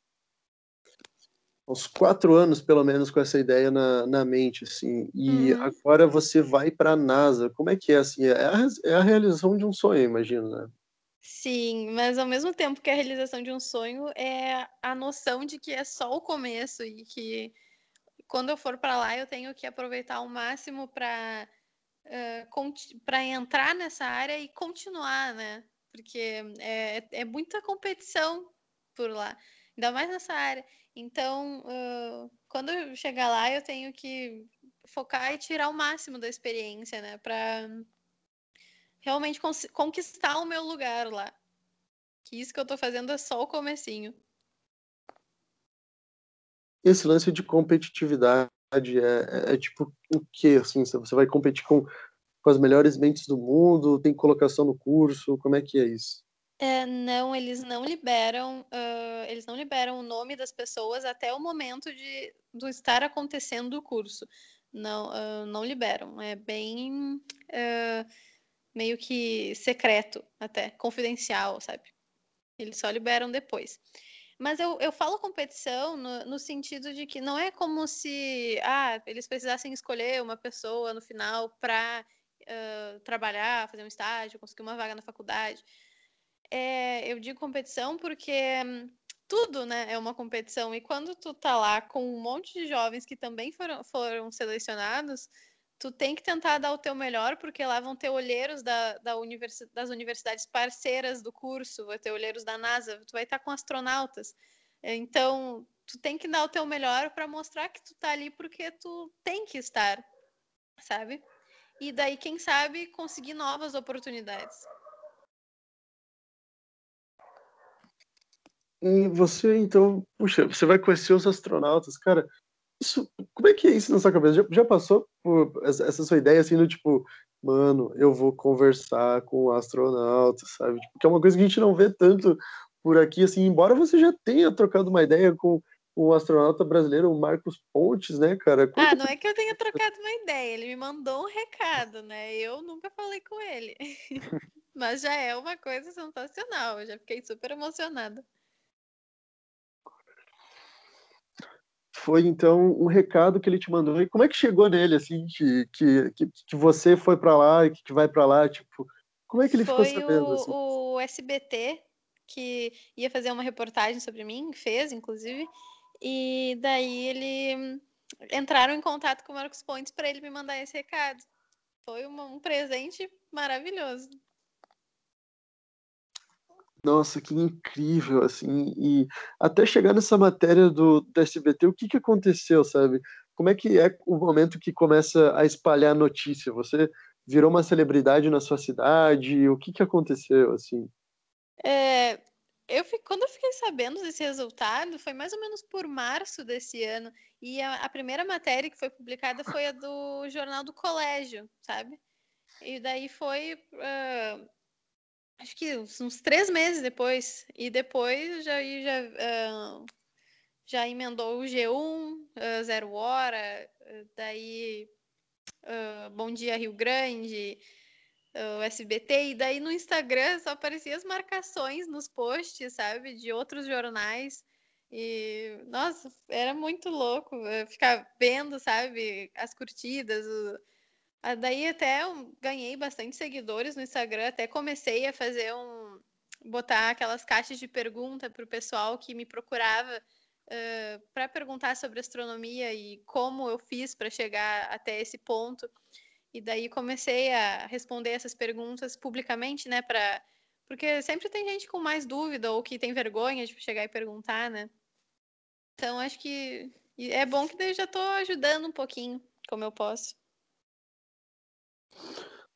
uns quatro anos, pelo menos, com essa ideia na, na mente, assim. E uhum. agora você vai para a NASA. Como é que é, assim? É a, é a realização de um sonho, imagino, né? Sim, mas ao mesmo tempo que a realização de um sonho é a noção de que é só o começo e que quando eu for para lá eu tenho que aproveitar ao máximo para uh, para entrar nessa área e continuar, né? Porque é, é muita competição por lá, ainda mais nessa área. Então, uh, quando eu chegar lá, eu tenho que focar e tirar o máximo da experiência, né? Para realmente conquistar o meu lugar lá. Que isso que eu tô fazendo é só o comecinho. Esse lance de competitividade é, é, é, tipo o que assim você vai competir com, com as melhores mentes do mundo tem colocação no curso como é que é isso é, não eles não liberam uh, eles não liberam o nome das pessoas até o momento de do estar acontecendo o curso. Não uh, não liberam. É bem uh, meio que secreto até confidencial sabe? Eles só liberam depois. Mas eu, eu falo competição no, no, sentido de que não é como se ah, eles precisassem escolher uma pessoa no final para trabalhar, fazer um estágio, conseguir uma vaga na faculdade. É, eu digo competição porque hum, tudo né, é uma competição. E quando tu tá lá com um monte de jovens que também foram, foram selecionados, tu tem que tentar dar o teu melhor, porque lá vão ter olheiros da, da universi das universidades parceiras do curso, vai ter olheiros da NASA, tu vai estar com astronautas. Então, tu tem que dar o teu melhor para mostrar que tu tá ali porque tu tem que estar, sabe? E daí, quem sabe, conseguir novas oportunidades. E você, então, puxa, você vai conhecer os astronautas, cara. Isso, como é que é isso na sua cabeça? Já, já passou por essa, sua ideia assim do tipo, mano, eu vou conversar com o astronauta, sabe? Tipo, que é uma coisa que a gente não vê tanto por aqui, assim, embora você já tenha trocado uma ideia com o astronauta brasileiro, o Marcos Pontes, né, cara? Conta ah, não é que eu tenha trocado uma ideia, ele me mandou um recado, né? Eu nunca falei com ele. Mas já é uma coisa sensacional, eu já fiquei super emocionada. Foi então um recado que ele te mandou. E como é que chegou nele, assim, que, que, que você foi para lá e que vai para lá, tipo, Como é que ele Foi ficou sabendo? o, Assim? o SBT que ia fazer uma reportagem sobre mim, fez, inclusive, e daí ele entraram em contato com o Marcos Pontes para ele me mandar esse recado. Foi uma, um presente maravilhoso. Nossa, que incrível, assim, e até chegar nessa matéria do, do SBT, o que que aconteceu, sabe? Como é que é o momento que começa a espalhar a notícia? Você virou uma celebridade na sua cidade? O que que aconteceu, assim? É, eu quando eu fiquei sabendo desse resultado, foi mais ou menos por março desse ano. E a, a primeira matéria que foi publicada foi a do Jornal do Colégio, sabe? E daí foi, ah, acho que uns, uns três meses depois. E depois já, já, ah, já emendou o G1, ah, Zero Hora, ah, daí Bom Dia Rio Grande o SBT, e daí no Instagram só apareciam as marcações nos posts, sabe, de outros jornais. E, nossa, era muito louco eh, ficar vendo, sabe, as curtidas. o- Daí até ganhei bastante seguidores no Instagram, até comecei a fazer um. botar aquelas caixas de pergunta para o pessoal que me procurava para perguntar sobre astronomia e como eu fiz para chegar até esse ponto. E daí comecei a responder essas perguntas publicamente, né, para porque sempre tem gente com mais dúvida ou que tem vergonha de chegar e perguntar, né? Então acho que é bom que daí já estou ajudando um pouquinho, como eu posso.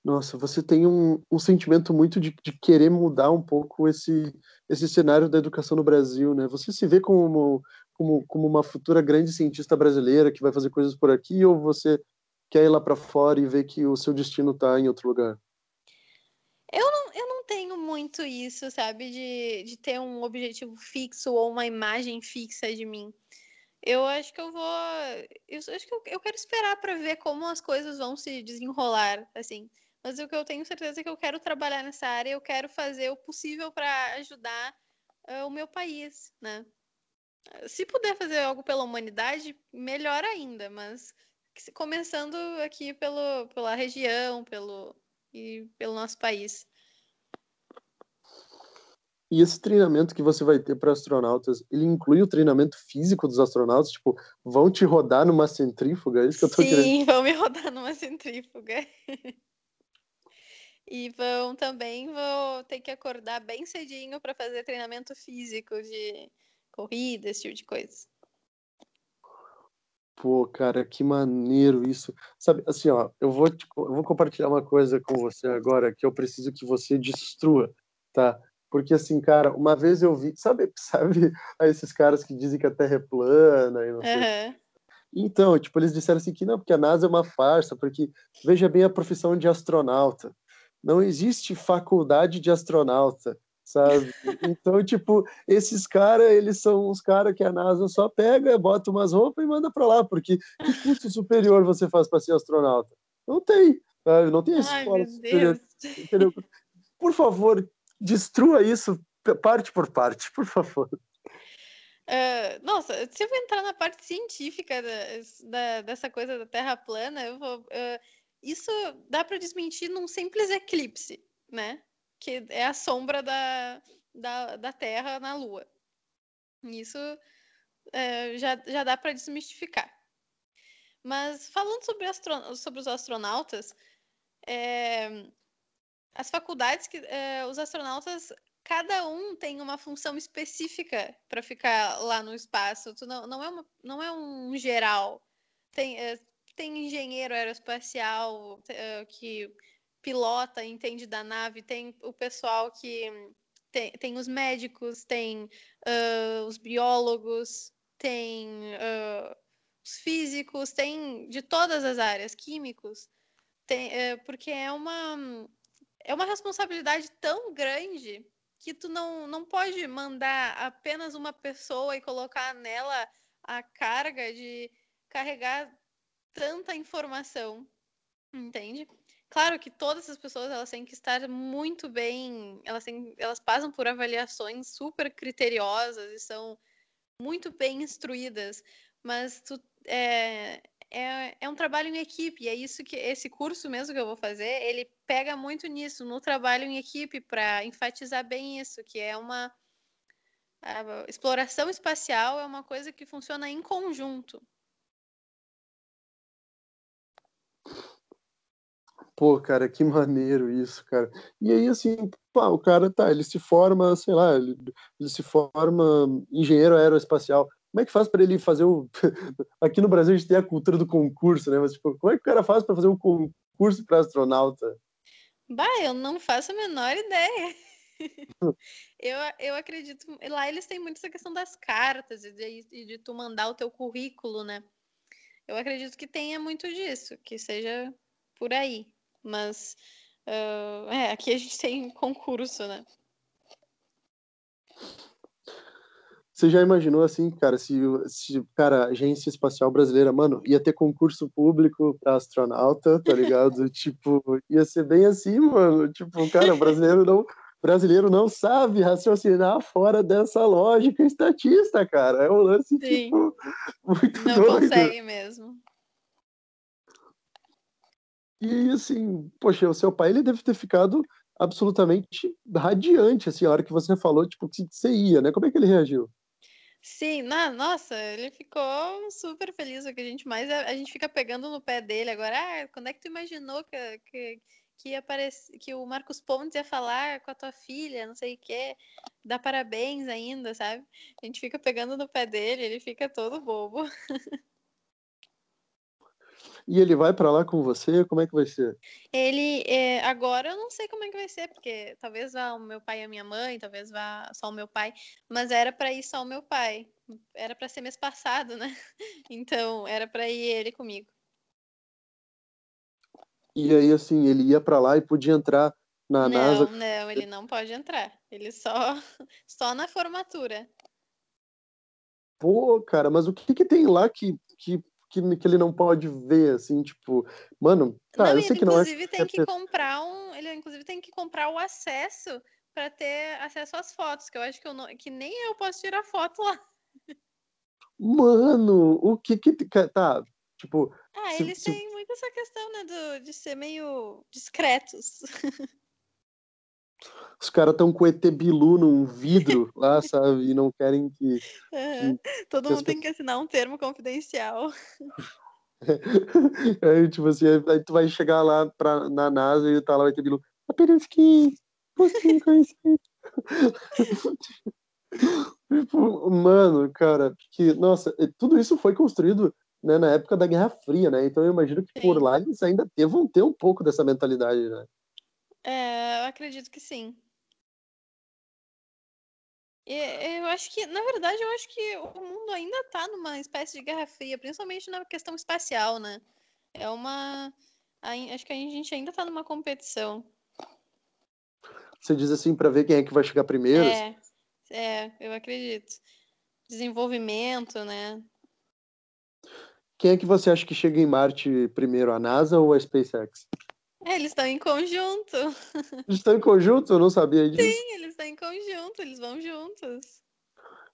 Nossa, você tem um, um sentimento muito de, de querer mudar um pouco esse, esse cenário da educação no Brasil, né? Você se vê como, como, como uma futura grande cientista brasileira que vai fazer coisas por aqui, ou você quer ir lá para fora e ver que o seu destino está em outro lugar? Eu não, eu não tenho muito isso, sabe, de, de ter um objetivo fixo ou uma imagem fixa de mim. Eu acho que eu vou. Eu acho que eu, eu quero esperar para ver como as coisas vão se desenrolar, assim. Mas o que eu tenho certeza é que eu quero trabalhar nessa área, eu quero fazer o possível para ajudar uh, o meu país, né? Se puder fazer algo pela humanidade, melhor ainda, mas começando aqui pelo, pela região, pelo, e pelo nosso país. E esse treinamento que você vai ter para astronautas, ele inclui o treinamento físico dos astronautas? Tipo, vão te rodar numa centrífuga? É isso que eu tô Sim, querendo. Sim, vão me rodar numa centrífuga. e vão também vou ter que acordar bem cedinho para fazer treinamento físico de corrida, esse tipo de coisa. Pô, cara, que maneiro isso. Sabe, assim, ó, eu vou, eu vou compartilhar uma coisa com você agora que eu preciso que você destrua, tá? Porque, assim, cara, uma vez eu vi, sabe, sabe esses caras que dizem que a Terra é plana e não sei. Uhum. Então, tipo, eles disseram assim que não, porque a NASA é uma farsa, porque veja bem a profissão de astronauta. Não existe faculdade de astronauta, sabe? Então, tipo, esses caras, eles são os caras que a NASA só pega, bota umas roupas e manda para lá, porque que custo superior você faz para ser astronauta? Não tem, sabe? Não tem escola Ai, superior. Entendeu? Por favor, destrua isso parte por parte, por favor. Uh, nossa, se eu entrar na parte científica da, da, dessa coisa da Terra plana, vou, uh, isso dá para desmentir num simples eclipse, né? Que é a sombra da, da, da Terra na Lua. Isso uh, já, já dá para desmistificar. Mas falando sobre, astro, sobre os astronautas, é, as faculdades que é, os astronautas cada um tem uma função específica para ficar lá no espaço. Tu não, não, é, uma, não é um geral. Tem, é, tem engenheiro aeroespacial é, que pilota, entende da nave, tem o pessoal que tem, tem os médicos, tem os biólogos, tem os físicos, tem de todas as áreas, químicos, tem, porque é uma é uma responsabilidade tão grande que tu não, não pode mandar apenas uma pessoa e colocar nela a carga de carregar tanta informação, entende? Claro que todas as pessoas elas têm que estar muito bem, elas, têm, elas passam por avaliações super criteriosas e são muito bem instruídas, mas tu, é, é, é um trabalho em equipe, e é isso que esse curso mesmo que eu vou fazer, ele pega muito nisso, no trabalho em equipe, para enfatizar bem isso, que é uma a exploração espacial é uma coisa que funciona em conjunto. Pô, cara, que maneiro isso, cara. E aí, assim, pá, o cara tá, ele se forma, sei lá, ele, ele se forma engenheiro aeroespacial. Como é que faz para ele fazer o. Aqui no Brasil a gente tem a cultura do concurso, né? Mas, tipo, como é que o cara faz para fazer um concurso para astronauta? Bah, eu não faço a menor ideia. eu, eu acredito. Lá eles têm muito essa questão das cartas e de, de tu mandar o teu currículo, né? Eu acredito que tenha muito disso, que seja por aí. Mas uh, é, aqui a gente tem concurso, né? Você já imaginou assim, cara, se, se cara, a agência espacial brasileira, mano, ia ter concurso público para astronauta, tá ligado? tipo, ia ser bem assim, mano. Tipo, cara, brasileiro não, brasileiro não sabe raciocinar fora dessa lógica estatista, cara. É um lance, Sim. tipo, muito não doido. Não consegue mesmo. E assim, poxa, o seu pai ele deve ter ficado absolutamente radiante, assim, a hora que você falou, tipo, que você ia, né? Como é que ele reagiu? Sim, na, nossa, ele ficou super feliz, que a gente mais a, a gente fica pegando no pé dele agora. Ah, quando é que tu imaginou que, que, que ia aparecer, que o Marcos Pontes ia falar com a tua filha, não sei o quê, dar parabéns ainda, sabe? A gente fica pegando no pé dele, ele fica todo bobo. E ele vai para lá com você? Como é que vai ser? Ele, é, agora eu não sei como é que vai ser, porque talvez vá o meu pai e a minha mãe, talvez vá só o meu pai, mas era para ir só o meu pai. Era para ser mês passado, né? Então, era para ir ele comigo. E aí, assim, ele ia para lá e podia entrar na não, NASA? Não, ele não pode entrar. Ele só, só na formatura. Pô, cara, mas o que que tem lá que, que que, que ele não pode ver, assim, tipo, mano, tá, não, eu sei que não é. Inclusive tem que comprar um. Ele inclusive tem que comprar o acesso para ter acesso às fotos, que eu acho que, eu não, que nem eu posso tirar foto lá. Mano, o que que. Tá, tipo. Ah, se, eles se... têm muito essa questão, né, do, de ser meio discretos. Os caras estão com ET Bilu num vidro lá, sabe? E não querem que. Que Todo que mundo tem que assinar um termo confidencial. aí, tipo assim, aí tu vai chegar lá pra, na NASA e tá lá o ET Bilu. Apenas que. Você conhecer. tipo, mano, cara, que. Nossa, tudo isso foi construído né, na época da Guerra Fria, né? Então eu imagino que Sim. por lá eles ainda devam ter um pouco dessa mentalidade, né? É, eu acredito que sim. E, eu acho que, na verdade, eu acho que o mundo ainda está numa espécie de guerra fria, principalmente na questão espacial, né? É uma. Acho que a gente ainda está numa competição. Você diz assim para ver quem é que vai chegar primeiro? É, é, eu acredito. Desenvolvimento, né? Quem é que você acha que chega em Marte primeiro, a NASA ou a SpaceX? É, eles estão em conjunto. Eles estão em conjunto? Eu não sabia disso. Sim, eles estão em conjunto, eles vão juntos.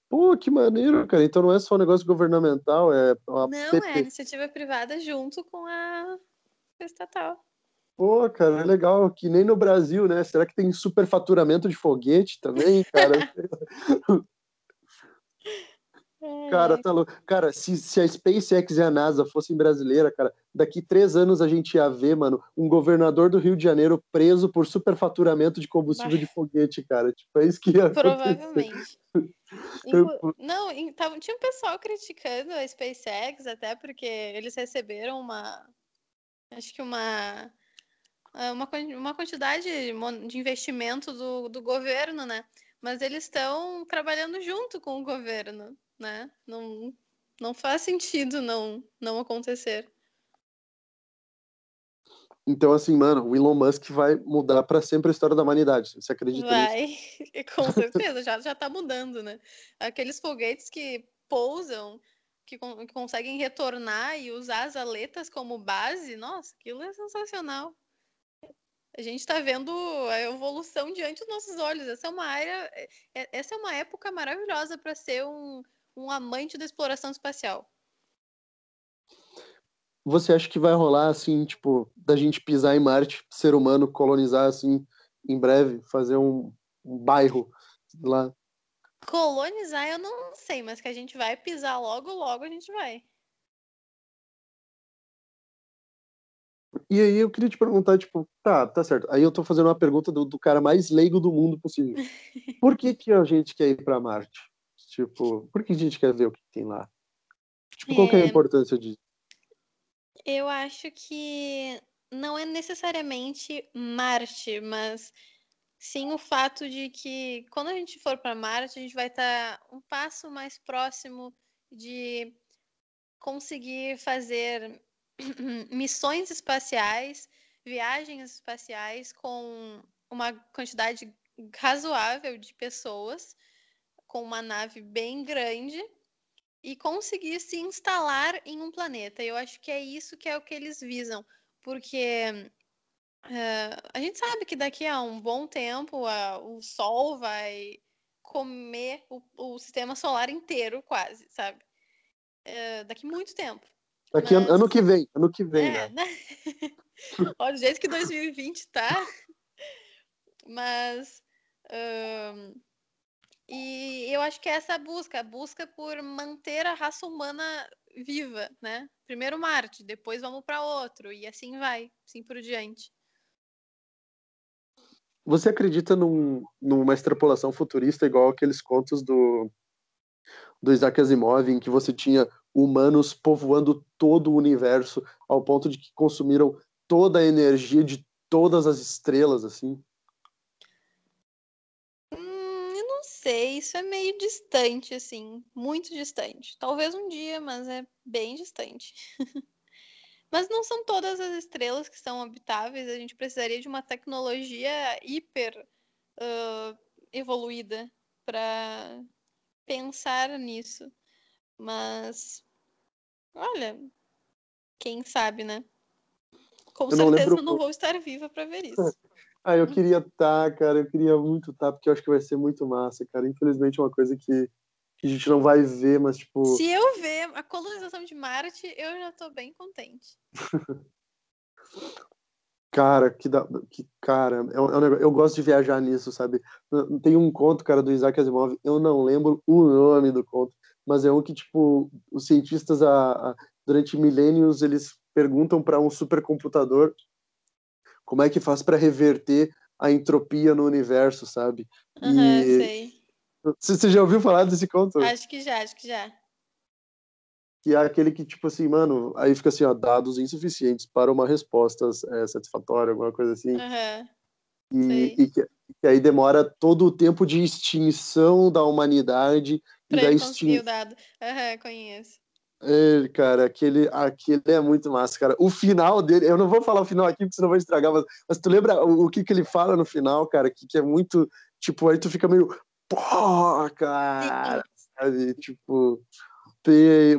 Pô, que maneiro, cara. Então não é só um negócio governamental, é uma Não, PT. é iniciativa privada junto com a estatal. Pô, cara, é legal. Que nem no Brasil, né? Será que tem superfaturamento de foguete também, cara? Cara, é. tá louco. Cara, se, se a SpaceX e a NASA fossem brasileira, cara, daqui três anos a gente ia ver, mano, um governador do Rio de Janeiro preso por superfaturamento de combustível de foguete, cara. Tipo, é isso que ia Provavelmente. Inclu... Não, então, tinha um pessoal criticando a SpaceX, até porque eles receberam uma. Acho que uma. Uma, uma quantidade de investimento do, do governo, né? Mas eles estão trabalhando junto com o governo né? Não, não faz sentido não, não acontecer. Então, assim, mano, o Elon Musk vai mudar para sempre a história da humanidade. Você acredita vai. nisso? Vai, com certeza, já, já tá mudando, né? Aqueles foguetes que pousam, que, que conseguem retornar e usar as aletas como base, nossa, aquilo é sensacional. A gente está vendo a evolução diante dos nossos olhos. Essa é uma área, é, é, essa é uma época maravilhosa para ser um, um amante da exploração espacial. você acha que vai rolar, assim, tipo, da gente pisar em Marte, ser humano, colonizar, assim, em breve, fazer um, um bairro lá? Colonizar eu não sei, mas que a gente vai pisar logo, logo a gente vai. E aí eu queria te perguntar, tipo, tá, tá certo. Aí eu tô fazendo uma pergunta do, do cara mais leigo do mundo possível. Por que que a gente quer ir para Marte? Tipo, por que a gente quer ver o que tem lá? Tipo, qual é... é a importância disso? Eu acho que não é necessariamente Marte, mas sim o fato de que quando a gente for para Marte, a gente vai estar tá um passo mais próximo de conseguir fazer missões espaciais, viagens espaciais com uma quantidade razoável de pessoas, com uma nave bem grande e conseguir se instalar em um planeta. Eu acho que é isso que é o que eles visam, porque uh, a gente sabe que daqui a um bom tempo uh, o Sol vai comer o, o, sistema solar inteiro, quase, sabe? Uh, daqui muito tempo. Daqui Mas... ano que vem, ano que vem, é, né? Olha, do jeito que 2020 tá. Mas. E eu acho que é essa busca, a busca por manter a raça humana viva, né? Primeiro Marte, depois vamos para outro, e assim vai, assim por diante. Você acredita num, numa extrapolação futurista igual aqueles contos do, do Isaac Asimov, em que você tinha humanos povoando todo o universo ao ponto de que consumiram toda a energia de todas as estrelas, assim? Hum, eu não sei, isso é meio distante, assim, muito distante. Talvez um dia, mas é bem distante. mas não são todas as estrelas que são habitáveis, a gente precisaria de uma tecnologia hiper uh, evoluída para pensar nisso. Mas Olha, quem sabe, né? Com eu certeza não, não vou estar viva para ver isso. ah, eu queria estar, tá, cara, eu queria muito estar, tá, porque eu acho que vai ser muito massa, cara. Infelizmente é uma coisa que, que a gente não vai ver, mas tipo. Se eu ver a colonização de Marte, eu já tô bem contente. Cara, que, da, que cara, é um, é um negócio, eu gosto de viajar nisso, sabe? Tem um conto, cara, do Isaac Asimov, eu não lembro o nome do conto, mas é um que, tipo, os cientistas, a, a durante milênios, eles perguntam para um supercomputador como é que faz para reverter a entropia no universo, sabe? Uhum, e... sei. Você já ouviu falar desse conto? Acho que já, acho que já. Que é aquele que, tipo assim, mano, aí fica assim, ó, dados insuficientes para uma resposta é, satisfatória, alguma coisa assim. Uhum. E, e, que, que, aí demora todo o tempo de extinção da humanidade Pra ele conseguir o dado. Uhum, conheço. É, cara, aquele, aquele é muito massa, cara. O final dele, eu não vou falar o final aqui, porque senão vai estragar, mas, mas tu lembra o, o, que, que ele fala no final, cara? Que, que é muito. Tipo, aí tu fica meio. Pô, cara! Sabe? Tipo.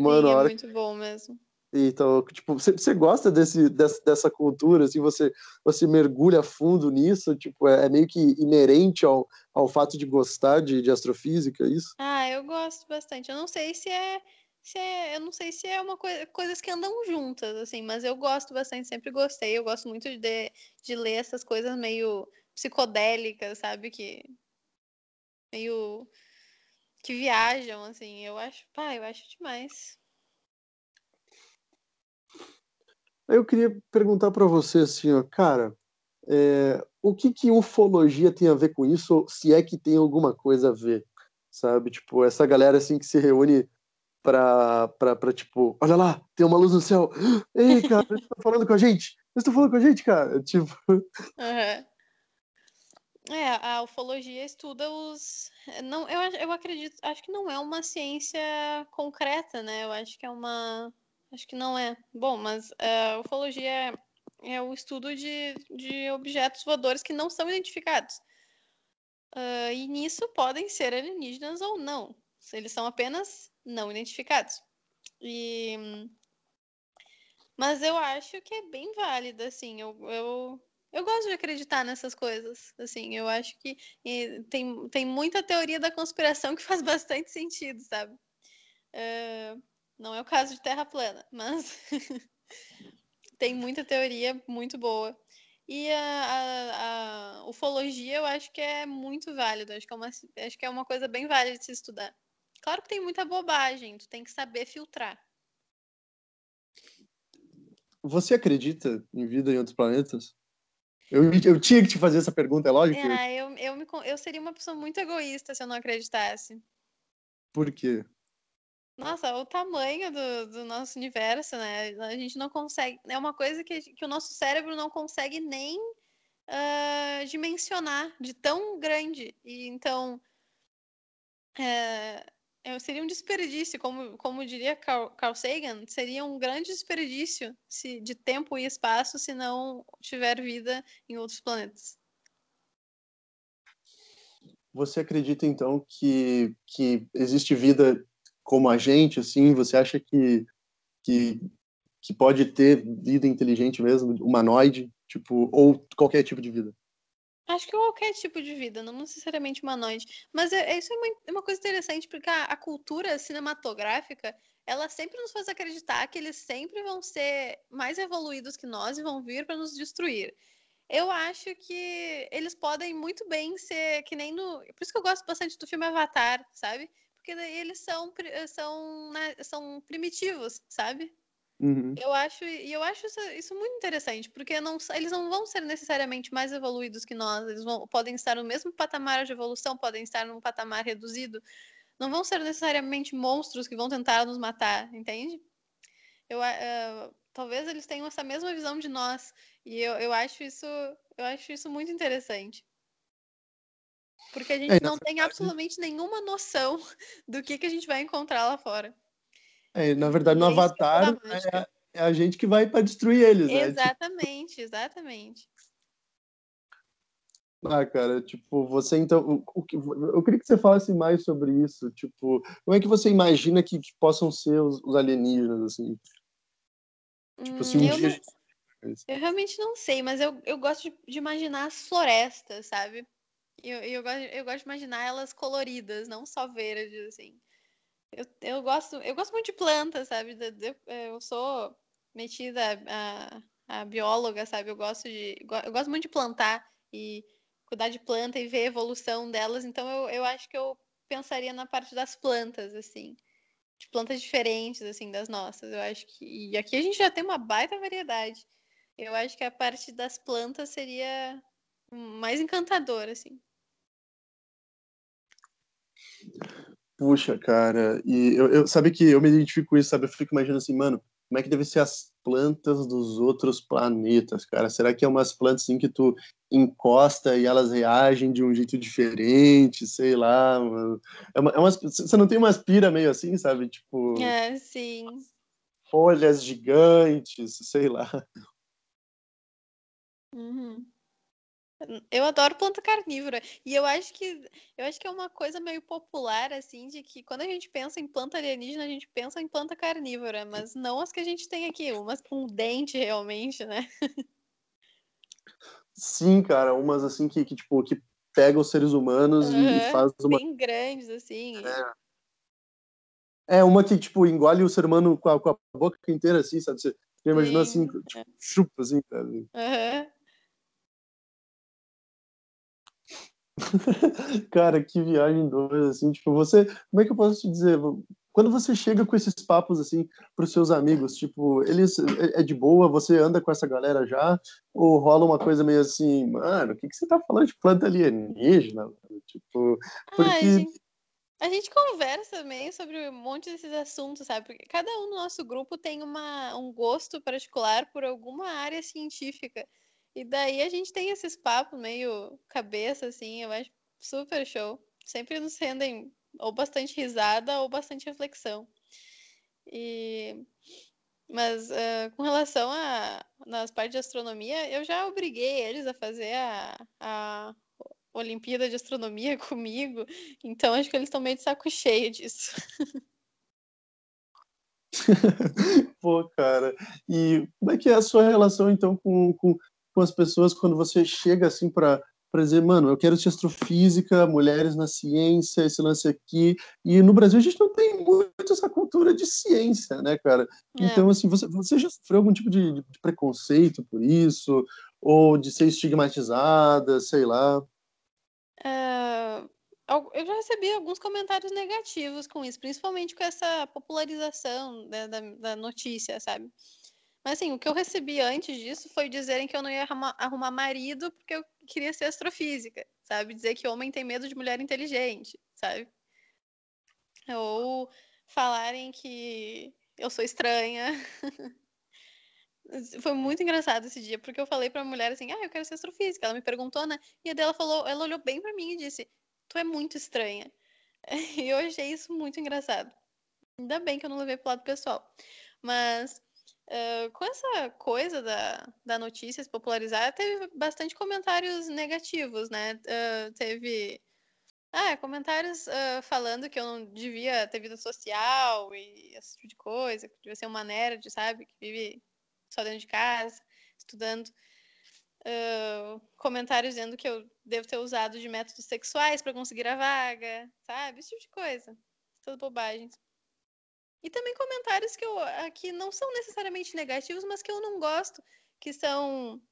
Mano, Sim, é hora... muito bom mesmo. Então, tipo, você, você gosta desse, dessa, dessa cultura, assim, você, você mergulha fundo nisso, tipo, é, é, meio que inerente ao, ao fato de gostar de, de astrofísica, é isso? Ah, eu gosto bastante. Eu não sei se é, se é eu não sei se é uma coisa, coisas que andam juntas, assim, mas eu gosto bastante, sempre gostei. Eu gosto muito de, de ler essas coisas meio psicodélicas, sabe, que meio que viajam, assim. Eu acho, pá, eu acho demais. Eu queria perguntar para você assim, ó, cara, é, o que que ufologia tem a ver com isso, se é que tem alguma coisa a ver, sabe? Tipo, essa galera assim que se reúne pra, pra, pra tipo, olha lá, tem uma luz no céu. Ei, cara, você tá falando com a gente? Você tá falando com a gente, cara? Tipo... Uhum. É, a ufologia estuda os. Não, eu, eu acredito, acho que não é uma ciência concreta, né? Eu acho que é uma Acho que não é. Bom, mas uh, a ufologia é, é, o estudo de, de objetos voadores que não são identificados. Uh, e nisso podem ser alienígenas ou não. Eles são apenas não identificados. E... Mas eu acho que é bem válido, assim. Eu, eu, eu gosto de acreditar nessas coisas. Assim, eu acho que tem, tem muita teoria da conspiração que faz bastante sentido, sabe? Uh, não é o caso de Terra plana, mas. Tem muita teoria muito boa. E a, a, a, ufologia eu acho que é muito válida. Acho que é, uma, acho que é uma coisa bem válida de se estudar. Claro que tem muita bobagem, tu tem que saber filtrar. Você acredita em vida em outros planetas? Eu, eu tinha que te fazer essa pergunta, é lógico? É, eu, eu, me, eu seria uma pessoa muito egoísta se eu não acreditasse. Por quê? Nossa, o tamanho do, do nosso universo, né? A gente não consegue. É uma coisa que, que o nosso cérebro não consegue nem uh, dimensionar de tão grande. E então. É, seria um desperdício, como, como diria Carl, Carl Sagan, seria um grande desperdício se, de tempo e espaço se não tiver vida em outros planetas. Você acredita então que, que existe vida como a gente, assim? Você acha que, que, que pode ter vida inteligente mesmo, humanoide, tipo, ou qualquer tipo de vida? Acho que qualquer tipo de vida, não necessariamente humanoide. Mas é, é isso é uma, é uma, coisa interessante, porque a, a, cultura cinematográfica, ela sempre nos faz acreditar que eles sempre vão ser mais evoluídos que nós e vão vir para nos destruir. Eu acho que eles podem muito bem ser que nem no. Por isso que eu gosto bastante do filme Avatar, sabe? Porque daí eles são, são, né, são primitivos, sabe? Uhum. Eu acho, e eu acho isso, isso, muito interessante, porque não, eles não vão ser necessariamente mais evoluídos que nós, eles vão, podem estar no mesmo patamar de evolução, podem estar num patamar reduzido, não vão ser necessariamente monstros que vão tentar nos matar, entende? Eu, uh, talvez eles tenham essa mesma visão de nós, e eu, eu acho isso, eu acho isso muito interessante. Porque a gente é, não tem absolutamente nenhuma noção do que, que a gente vai encontrar lá fora. É, na verdade, no é Avatar é, é, a gente que vai para destruir eles, né? Exatamente, tipo... exatamente. Ah, cara, tipo, você então. O, o, eu queria que você falasse mais sobre isso. Tipo, como é que você imagina que, que possam ser os, os, alienígenas, assim? Tipo, assim, um hum, dia. Não, eu realmente não sei, mas eu, eu gosto de, de imaginar as florestas, sabe? Eu, eu, gosto, eu gosto de imaginar elas coloridas, não só verdes, assim. Eu, eu, gosto, eu gosto muito de plantas, sabe? Eu, eu sou metida a, a, bióloga, sabe? Eu gosto de. Eu gosto muito de plantar e cuidar de planta e ver a evolução delas. Então eu, eu acho que eu pensaria na parte das plantas, assim. De plantas diferentes, assim, das nossas. Eu acho que. E aqui a gente já tem uma baita variedade. Eu acho que a parte das plantas seria mais encantadora, assim. Puxa, cara, e eu, eu sabe que eu me identifico com isso, sabe? Eu fico imaginando assim, mano, como é que deve ser as plantas dos outros planetas, cara? Será que é umas plantas assim que tu encosta e elas reagem de um jeito diferente, sei lá, mano. É uma, é umas, você não tem uma aspira meio assim, sabe? Tipo. É, sim. Folhas gigantes, sei lá. Uhum. Eu adoro planta carnívora. E eu acho que eu acho que é uma coisa meio popular, assim, de que quando a gente pensa em planta alienígena, a gente pensa em planta carnívora, mas não as que a gente tem aqui, umas com dente realmente, né? Sim, cara, umas assim que, que tipo, que pega os seres humanos uhum, e faz uma. Bem grandes, assim. É. é. uma que, tipo, engole o ser humano com a, com a boca inteira, assim, sabe? Você imaginou assim, tipo, chupa, assim, cara. Uhum. Cara, que viagem doida, assim, tipo, você, como é que eu posso te dizer? Quando você chega com esses papos, assim, pros seus amigos, tipo, eles, é, é de boa, você anda com essa galera já, ou rola uma coisa meio assim, mano, o que que você tá falando de planta alienígena? Tipo, porque... a, gente, a gente conversa meio sobre um monte desses assuntos, sabe? Porque cada um no nosso grupo tem uma, um gosto particular por alguma área científica. E daí a gente tem esses papos meio cabeça, assim, eu acho super show. Sempre nos rendem ou bastante risada ou bastante reflexão. E... Mas uh, com relação a nas partes de astronomia, eu já obriguei eles a fazer a, a Olimpíada de Astronomia comigo, então acho que eles estão meio de saco cheio disso. Pô, cara, e como é que é a sua relação então com, com com as pessoas quando você chega assim para para dizer, mano, eu quero ser astrofísica, mulheres na ciência, esse lance aqui. E no Brasil a gente não tem muito essa cultura de ciência, né, cara? É. Então, assim, você, você já sofreu algum tipo de, de, preconceito por isso? Ou de ser estigmatizada, sei lá? É, eu já recebi alguns comentários negativos com isso, principalmente com essa popularização da, da, da notícia, sabe? Mas assim, o que eu recebi antes disso foi dizerem que eu não ia arrumar, arrumar marido porque eu queria ser astrofísica, sabe? Dizer que homem tem medo de mulher inteligente, sabe? Ou falarem que eu sou estranha. Foi muito engraçado esse dia, porque eu falei pra mulher assim, ah, eu quero ser astrofísica. Ela me perguntou, né? E a dela falou, ela olhou bem pra mim e disse, tu é muito estranha. E eu achei isso muito engraçado. Ainda bem que eu não levei pro lado pessoal. Mas Uh, com essa coisa da, da notícia se popularizar, teve bastante comentários negativos, né? Uh, teve ah, comentários uh, falando que eu não devia ter vida social e esse tipo de coisa, que devia ser uma nerd, sabe? Que vive só dentro de casa, estudando. comentários dizendo que eu devo ter usado de métodos sexuais para conseguir a vaga, sabe? Esse tipo de coisa. Tudo bobagens. E também comentários que, eu, que não são necessariamente negativos, mas que eu não gosto, que são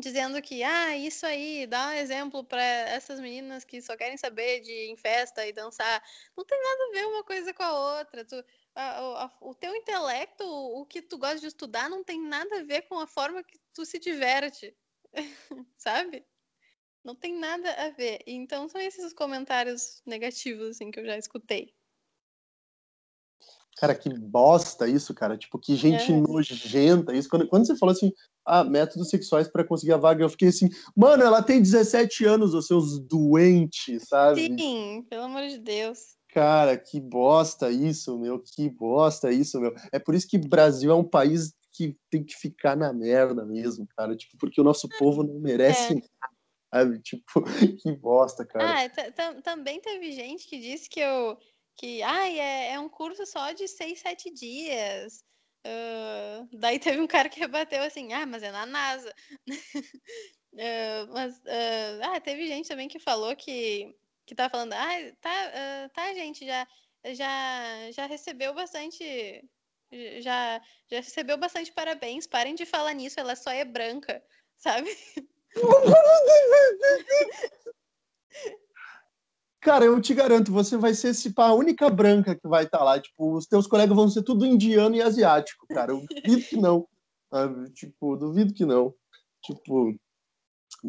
dizendo que, ah, isso aí, dá um exemplo para essas meninas que só querem saber de ir em festa e dançar. Não tem nada a ver uma coisa com a outra. Tu, a, a, o teu intelecto, o que tu gosta de estudar, não tem nada a ver com a forma que tu se diverte, sabe? Não tem nada a ver. Então são esses os comentários negativos assim, que eu já escutei. Cara, que bosta isso, cara. Tipo, que gente é. nojenta isso. Quando, quando você falou assim, ah, métodos sexuais para conseguir a vaga, eu fiquei assim, mano, ela tem 17 anos, os seus doentes, sabe? Sim, pelo amor de Deus. Cara, que bosta isso, meu. Que bosta isso, meu. É por isso que o Brasil é um país que tem que ficar na merda mesmo, cara. Tipo, porque o nosso povo não merece é. nada. Sabe? Tipo, que bosta, cara. Ah, também teve gente que disse que eu que ai, é, é um curso só de seis, sete dias. Uh, daí teve um cara que rebateu assim, ah, mas é na NASA. uh, mas uh, ah, teve gente também que falou que, que tá falando, ah, tá, tá, gente, já, já, já recebeu bastante. Já, já recebeu bastante parabéns. Parem de falar nisso, ela só é branca, sabe? Cara, eu te garanto, você vai ser se a única branca que vai estar tá lá. Tipo, os teus colegas vão ser tudo indiano e asiático, cara. Eu duvido que não. Sabe? Tipo, duvido que não. Tipo,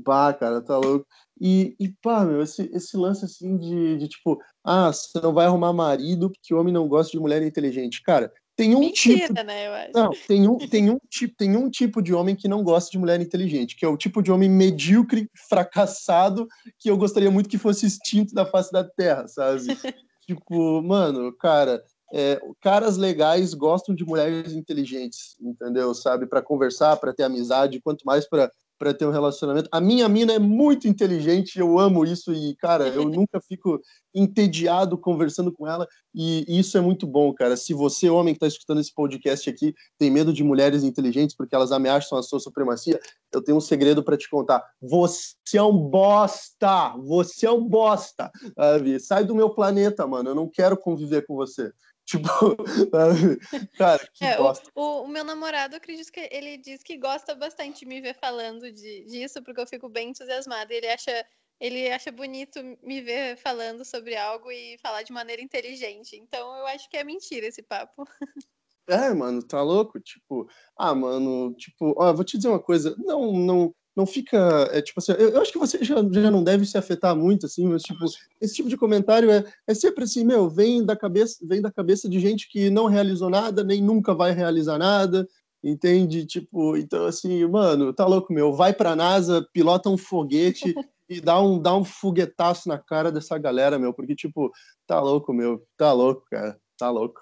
pá, cara, tá louco. E, e pá, meu, esse, esse lance assim de, de tipo, ah, você não vai arrumar marido porque homem não gosta de mulher inteligente. Cara, tem um Mentira, tipo. Né. Não, tem um, tem, um tipo, tem um tipo de homem que não gosta de mulher inteligente, que é o tipo de homem medíocre, fracassado, que eu gostaria muito que fosse extinto da face da Terra, sabe? tipo, mano, cara, é, caras legais gostam de mulheres inteligentes, entendeu? Sabe? Para conversar, para ter amizade, quanto mais para para ter um relacionamento. A minha mina é muito inteligente, eu amo isso e, cara, eu nunca fico entediado conversando com ela e isso é muito bom, cara. Se você, homem que está escutando esse podcast aqui, tem medo de mulheres inteligentes porque elas ameaçam a sua supremacia, eu tenho um segredo para te contar. Você é um bosta! Você é um bosta! Sabe? Sai do meu planeta, mano. Eu não quero conviver com você. Tipo, cara, que é, bosta. O, o, meu namorado, acredito que ele diz que gosta bastante de me ver falando de, disso, porque eu fico bem entusiasmada. Ele acha, ele acha bonito me ver falando sobre algo e falar de maneira inteligente. Então eu acho que é mentira esse papo. É, mano, tá louco? Tipo, ah, mano, tipo, ó, vou te dizer uma coisa, não, não, não fica. É, tipo assim, eu, eu, acho que você já, já não deve se afetar muito, assim, mas tipo, esse tipo de comentário é, é sempre assim, meu, vem da cabeça, vem da cabeça de gente que não realizou nada, nem nunca vai realizar nada, entende? Tipo, então assim, mano, tá louco, meu, vai pra NASA, pilota um foguete e dá um, dá um foguetaço na cara dessa galera, meu, porque, tipo, tá louco, meu, tá louco, cara, tá louco.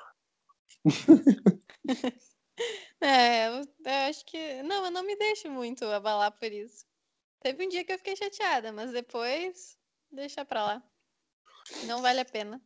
É, eu, eu acho que. Não, eu não me deixo muito abalar por isso. Teve um dia que eu fiquei chateada, mas depois deixa pra lá. Não vale a pena.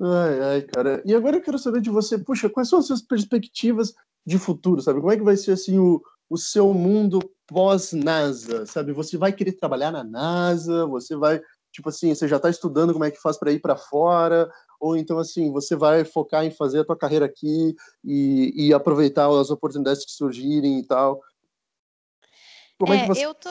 Ai, ai, cara. E agora eu quero saber de você, puxa, quais são as suas perspectivas de futuro, sabe? Como é que vai ser assim o, o seu mundo pós-NASA, sabe? Você vai querer trabalhar na NASA, você vai, tipo assim, você já está estudando como é que faz para ir para fora, ou então assim, você vai focar em fazer a tua carreira aqui e, e aproveitar as oportunidades que surgirem e tal. Como é, é que você... eu tô,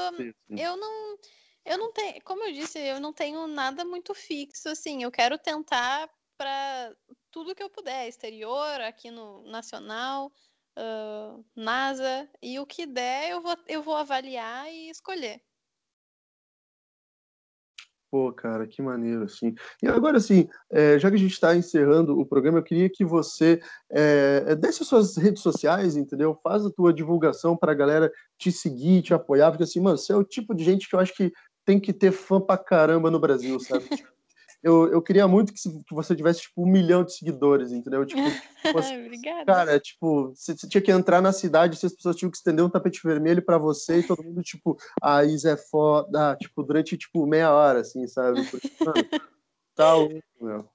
eu não, eu não tenho, como eu disse, eu não tenho nada muito fixo, assim, eu quero tentar para tudo que eu puder, exterior, aqui no nacional, uh, NASA, e o que der eu vou, eu vou avaliar e escolher. Pô, cara, que maneiro, assim. E agora, assim, é, já que a gente está encerrando o programa, eu queria que você é, desse as suas redes sociais, entendeu? Faz a tua divulgação para a galera te seguir, te apoiar, porque, assim, mano, você é o tipo de gente que eu acho que tem que ter fã pra caramba no Brasil, sabe? eu, eu queria muito que, que, você tivesse, tipo, um milhão de seguidores, entendeu? Tipo, você, Obrigada. Cara, tipo, você, você, tinha que entrar na cidade se as pessoas tinham que estender um tapete vermelho para você e todo mundo, tipo, a ah, Isa é foda, tipo, durante, tipo, meia hora, assim, sabe? Porque, mano, tá louco, meu.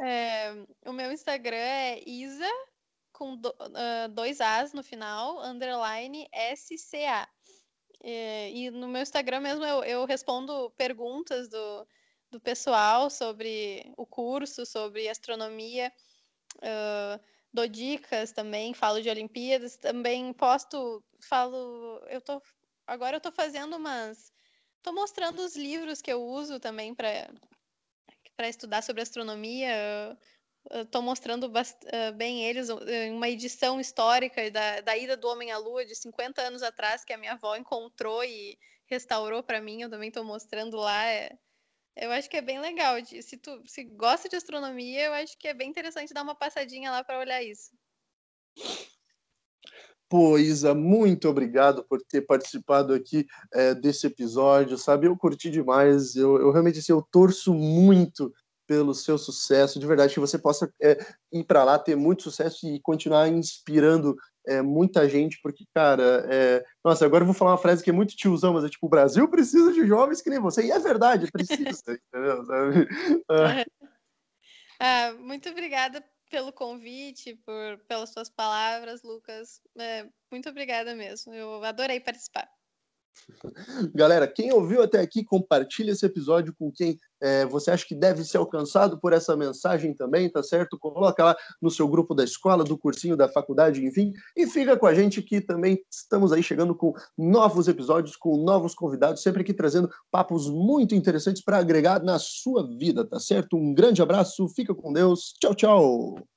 É, o meu Instagram é Isa, com do, uh, dois As no final, underline SCA. É, e no meu Instagram mesmo eu, eu respondo perguntas do, do pessoal sobre o curso, sobre astronomia. Uh, dou dicas também, falo de Olimpíadas, também posto, falo, eu tô agora eu tô fazendo umas tô mostrando os livros que eu uso também para para estudar sobre astronomia. Estou mostrando bem eles, uma edição histórica da, da ida do homem à lua de 50 anos atrás, que a minha avó encontrou e restaurou para mim. Eu também estou mostrando lá. É, eu acho que é bem legal. Se tu se gosta de astronomia, eu acho que é bem interessante dar uma passadinha lá para olhar isso. Pô, Isa, muito obrigado por ter participado aqui é, desse episódio, sabe? Eu curti demais, eu, eu realmente assim, eu torço muito pelo seu sucesso, de verdade, que você possa é, ir para lá, ter muito sucesso e continuar inspirando é, muita gente, porque, cara, é... nossa, agora eu vou falar uma frase que é muito tiozão, mas é tipo, o Brasil precisa de jovens que nem você, e é verdade, precisa, entendeu? Ah. ah, muito obrigada pelo convite, por, pelas suas palavras, Lucas. É, muito obrigada mesmo, eu adorei participar. Galera, quem ouviu até aqui, compartilha esse episódio com quem é, você acha que deve ser alcançado por essa mensagem também, tá certo? Coloca lá no seu grupo da escola, do cursinho, da faculdade, enfim, e fica com a gente que também estamos aí chegando com novos episódios, com novos convidados, sempre aqui trazendo papos muito interessantes para agregar na sua vida, tá certo? Um grande abraço, fica com Deus, tchau, tchau!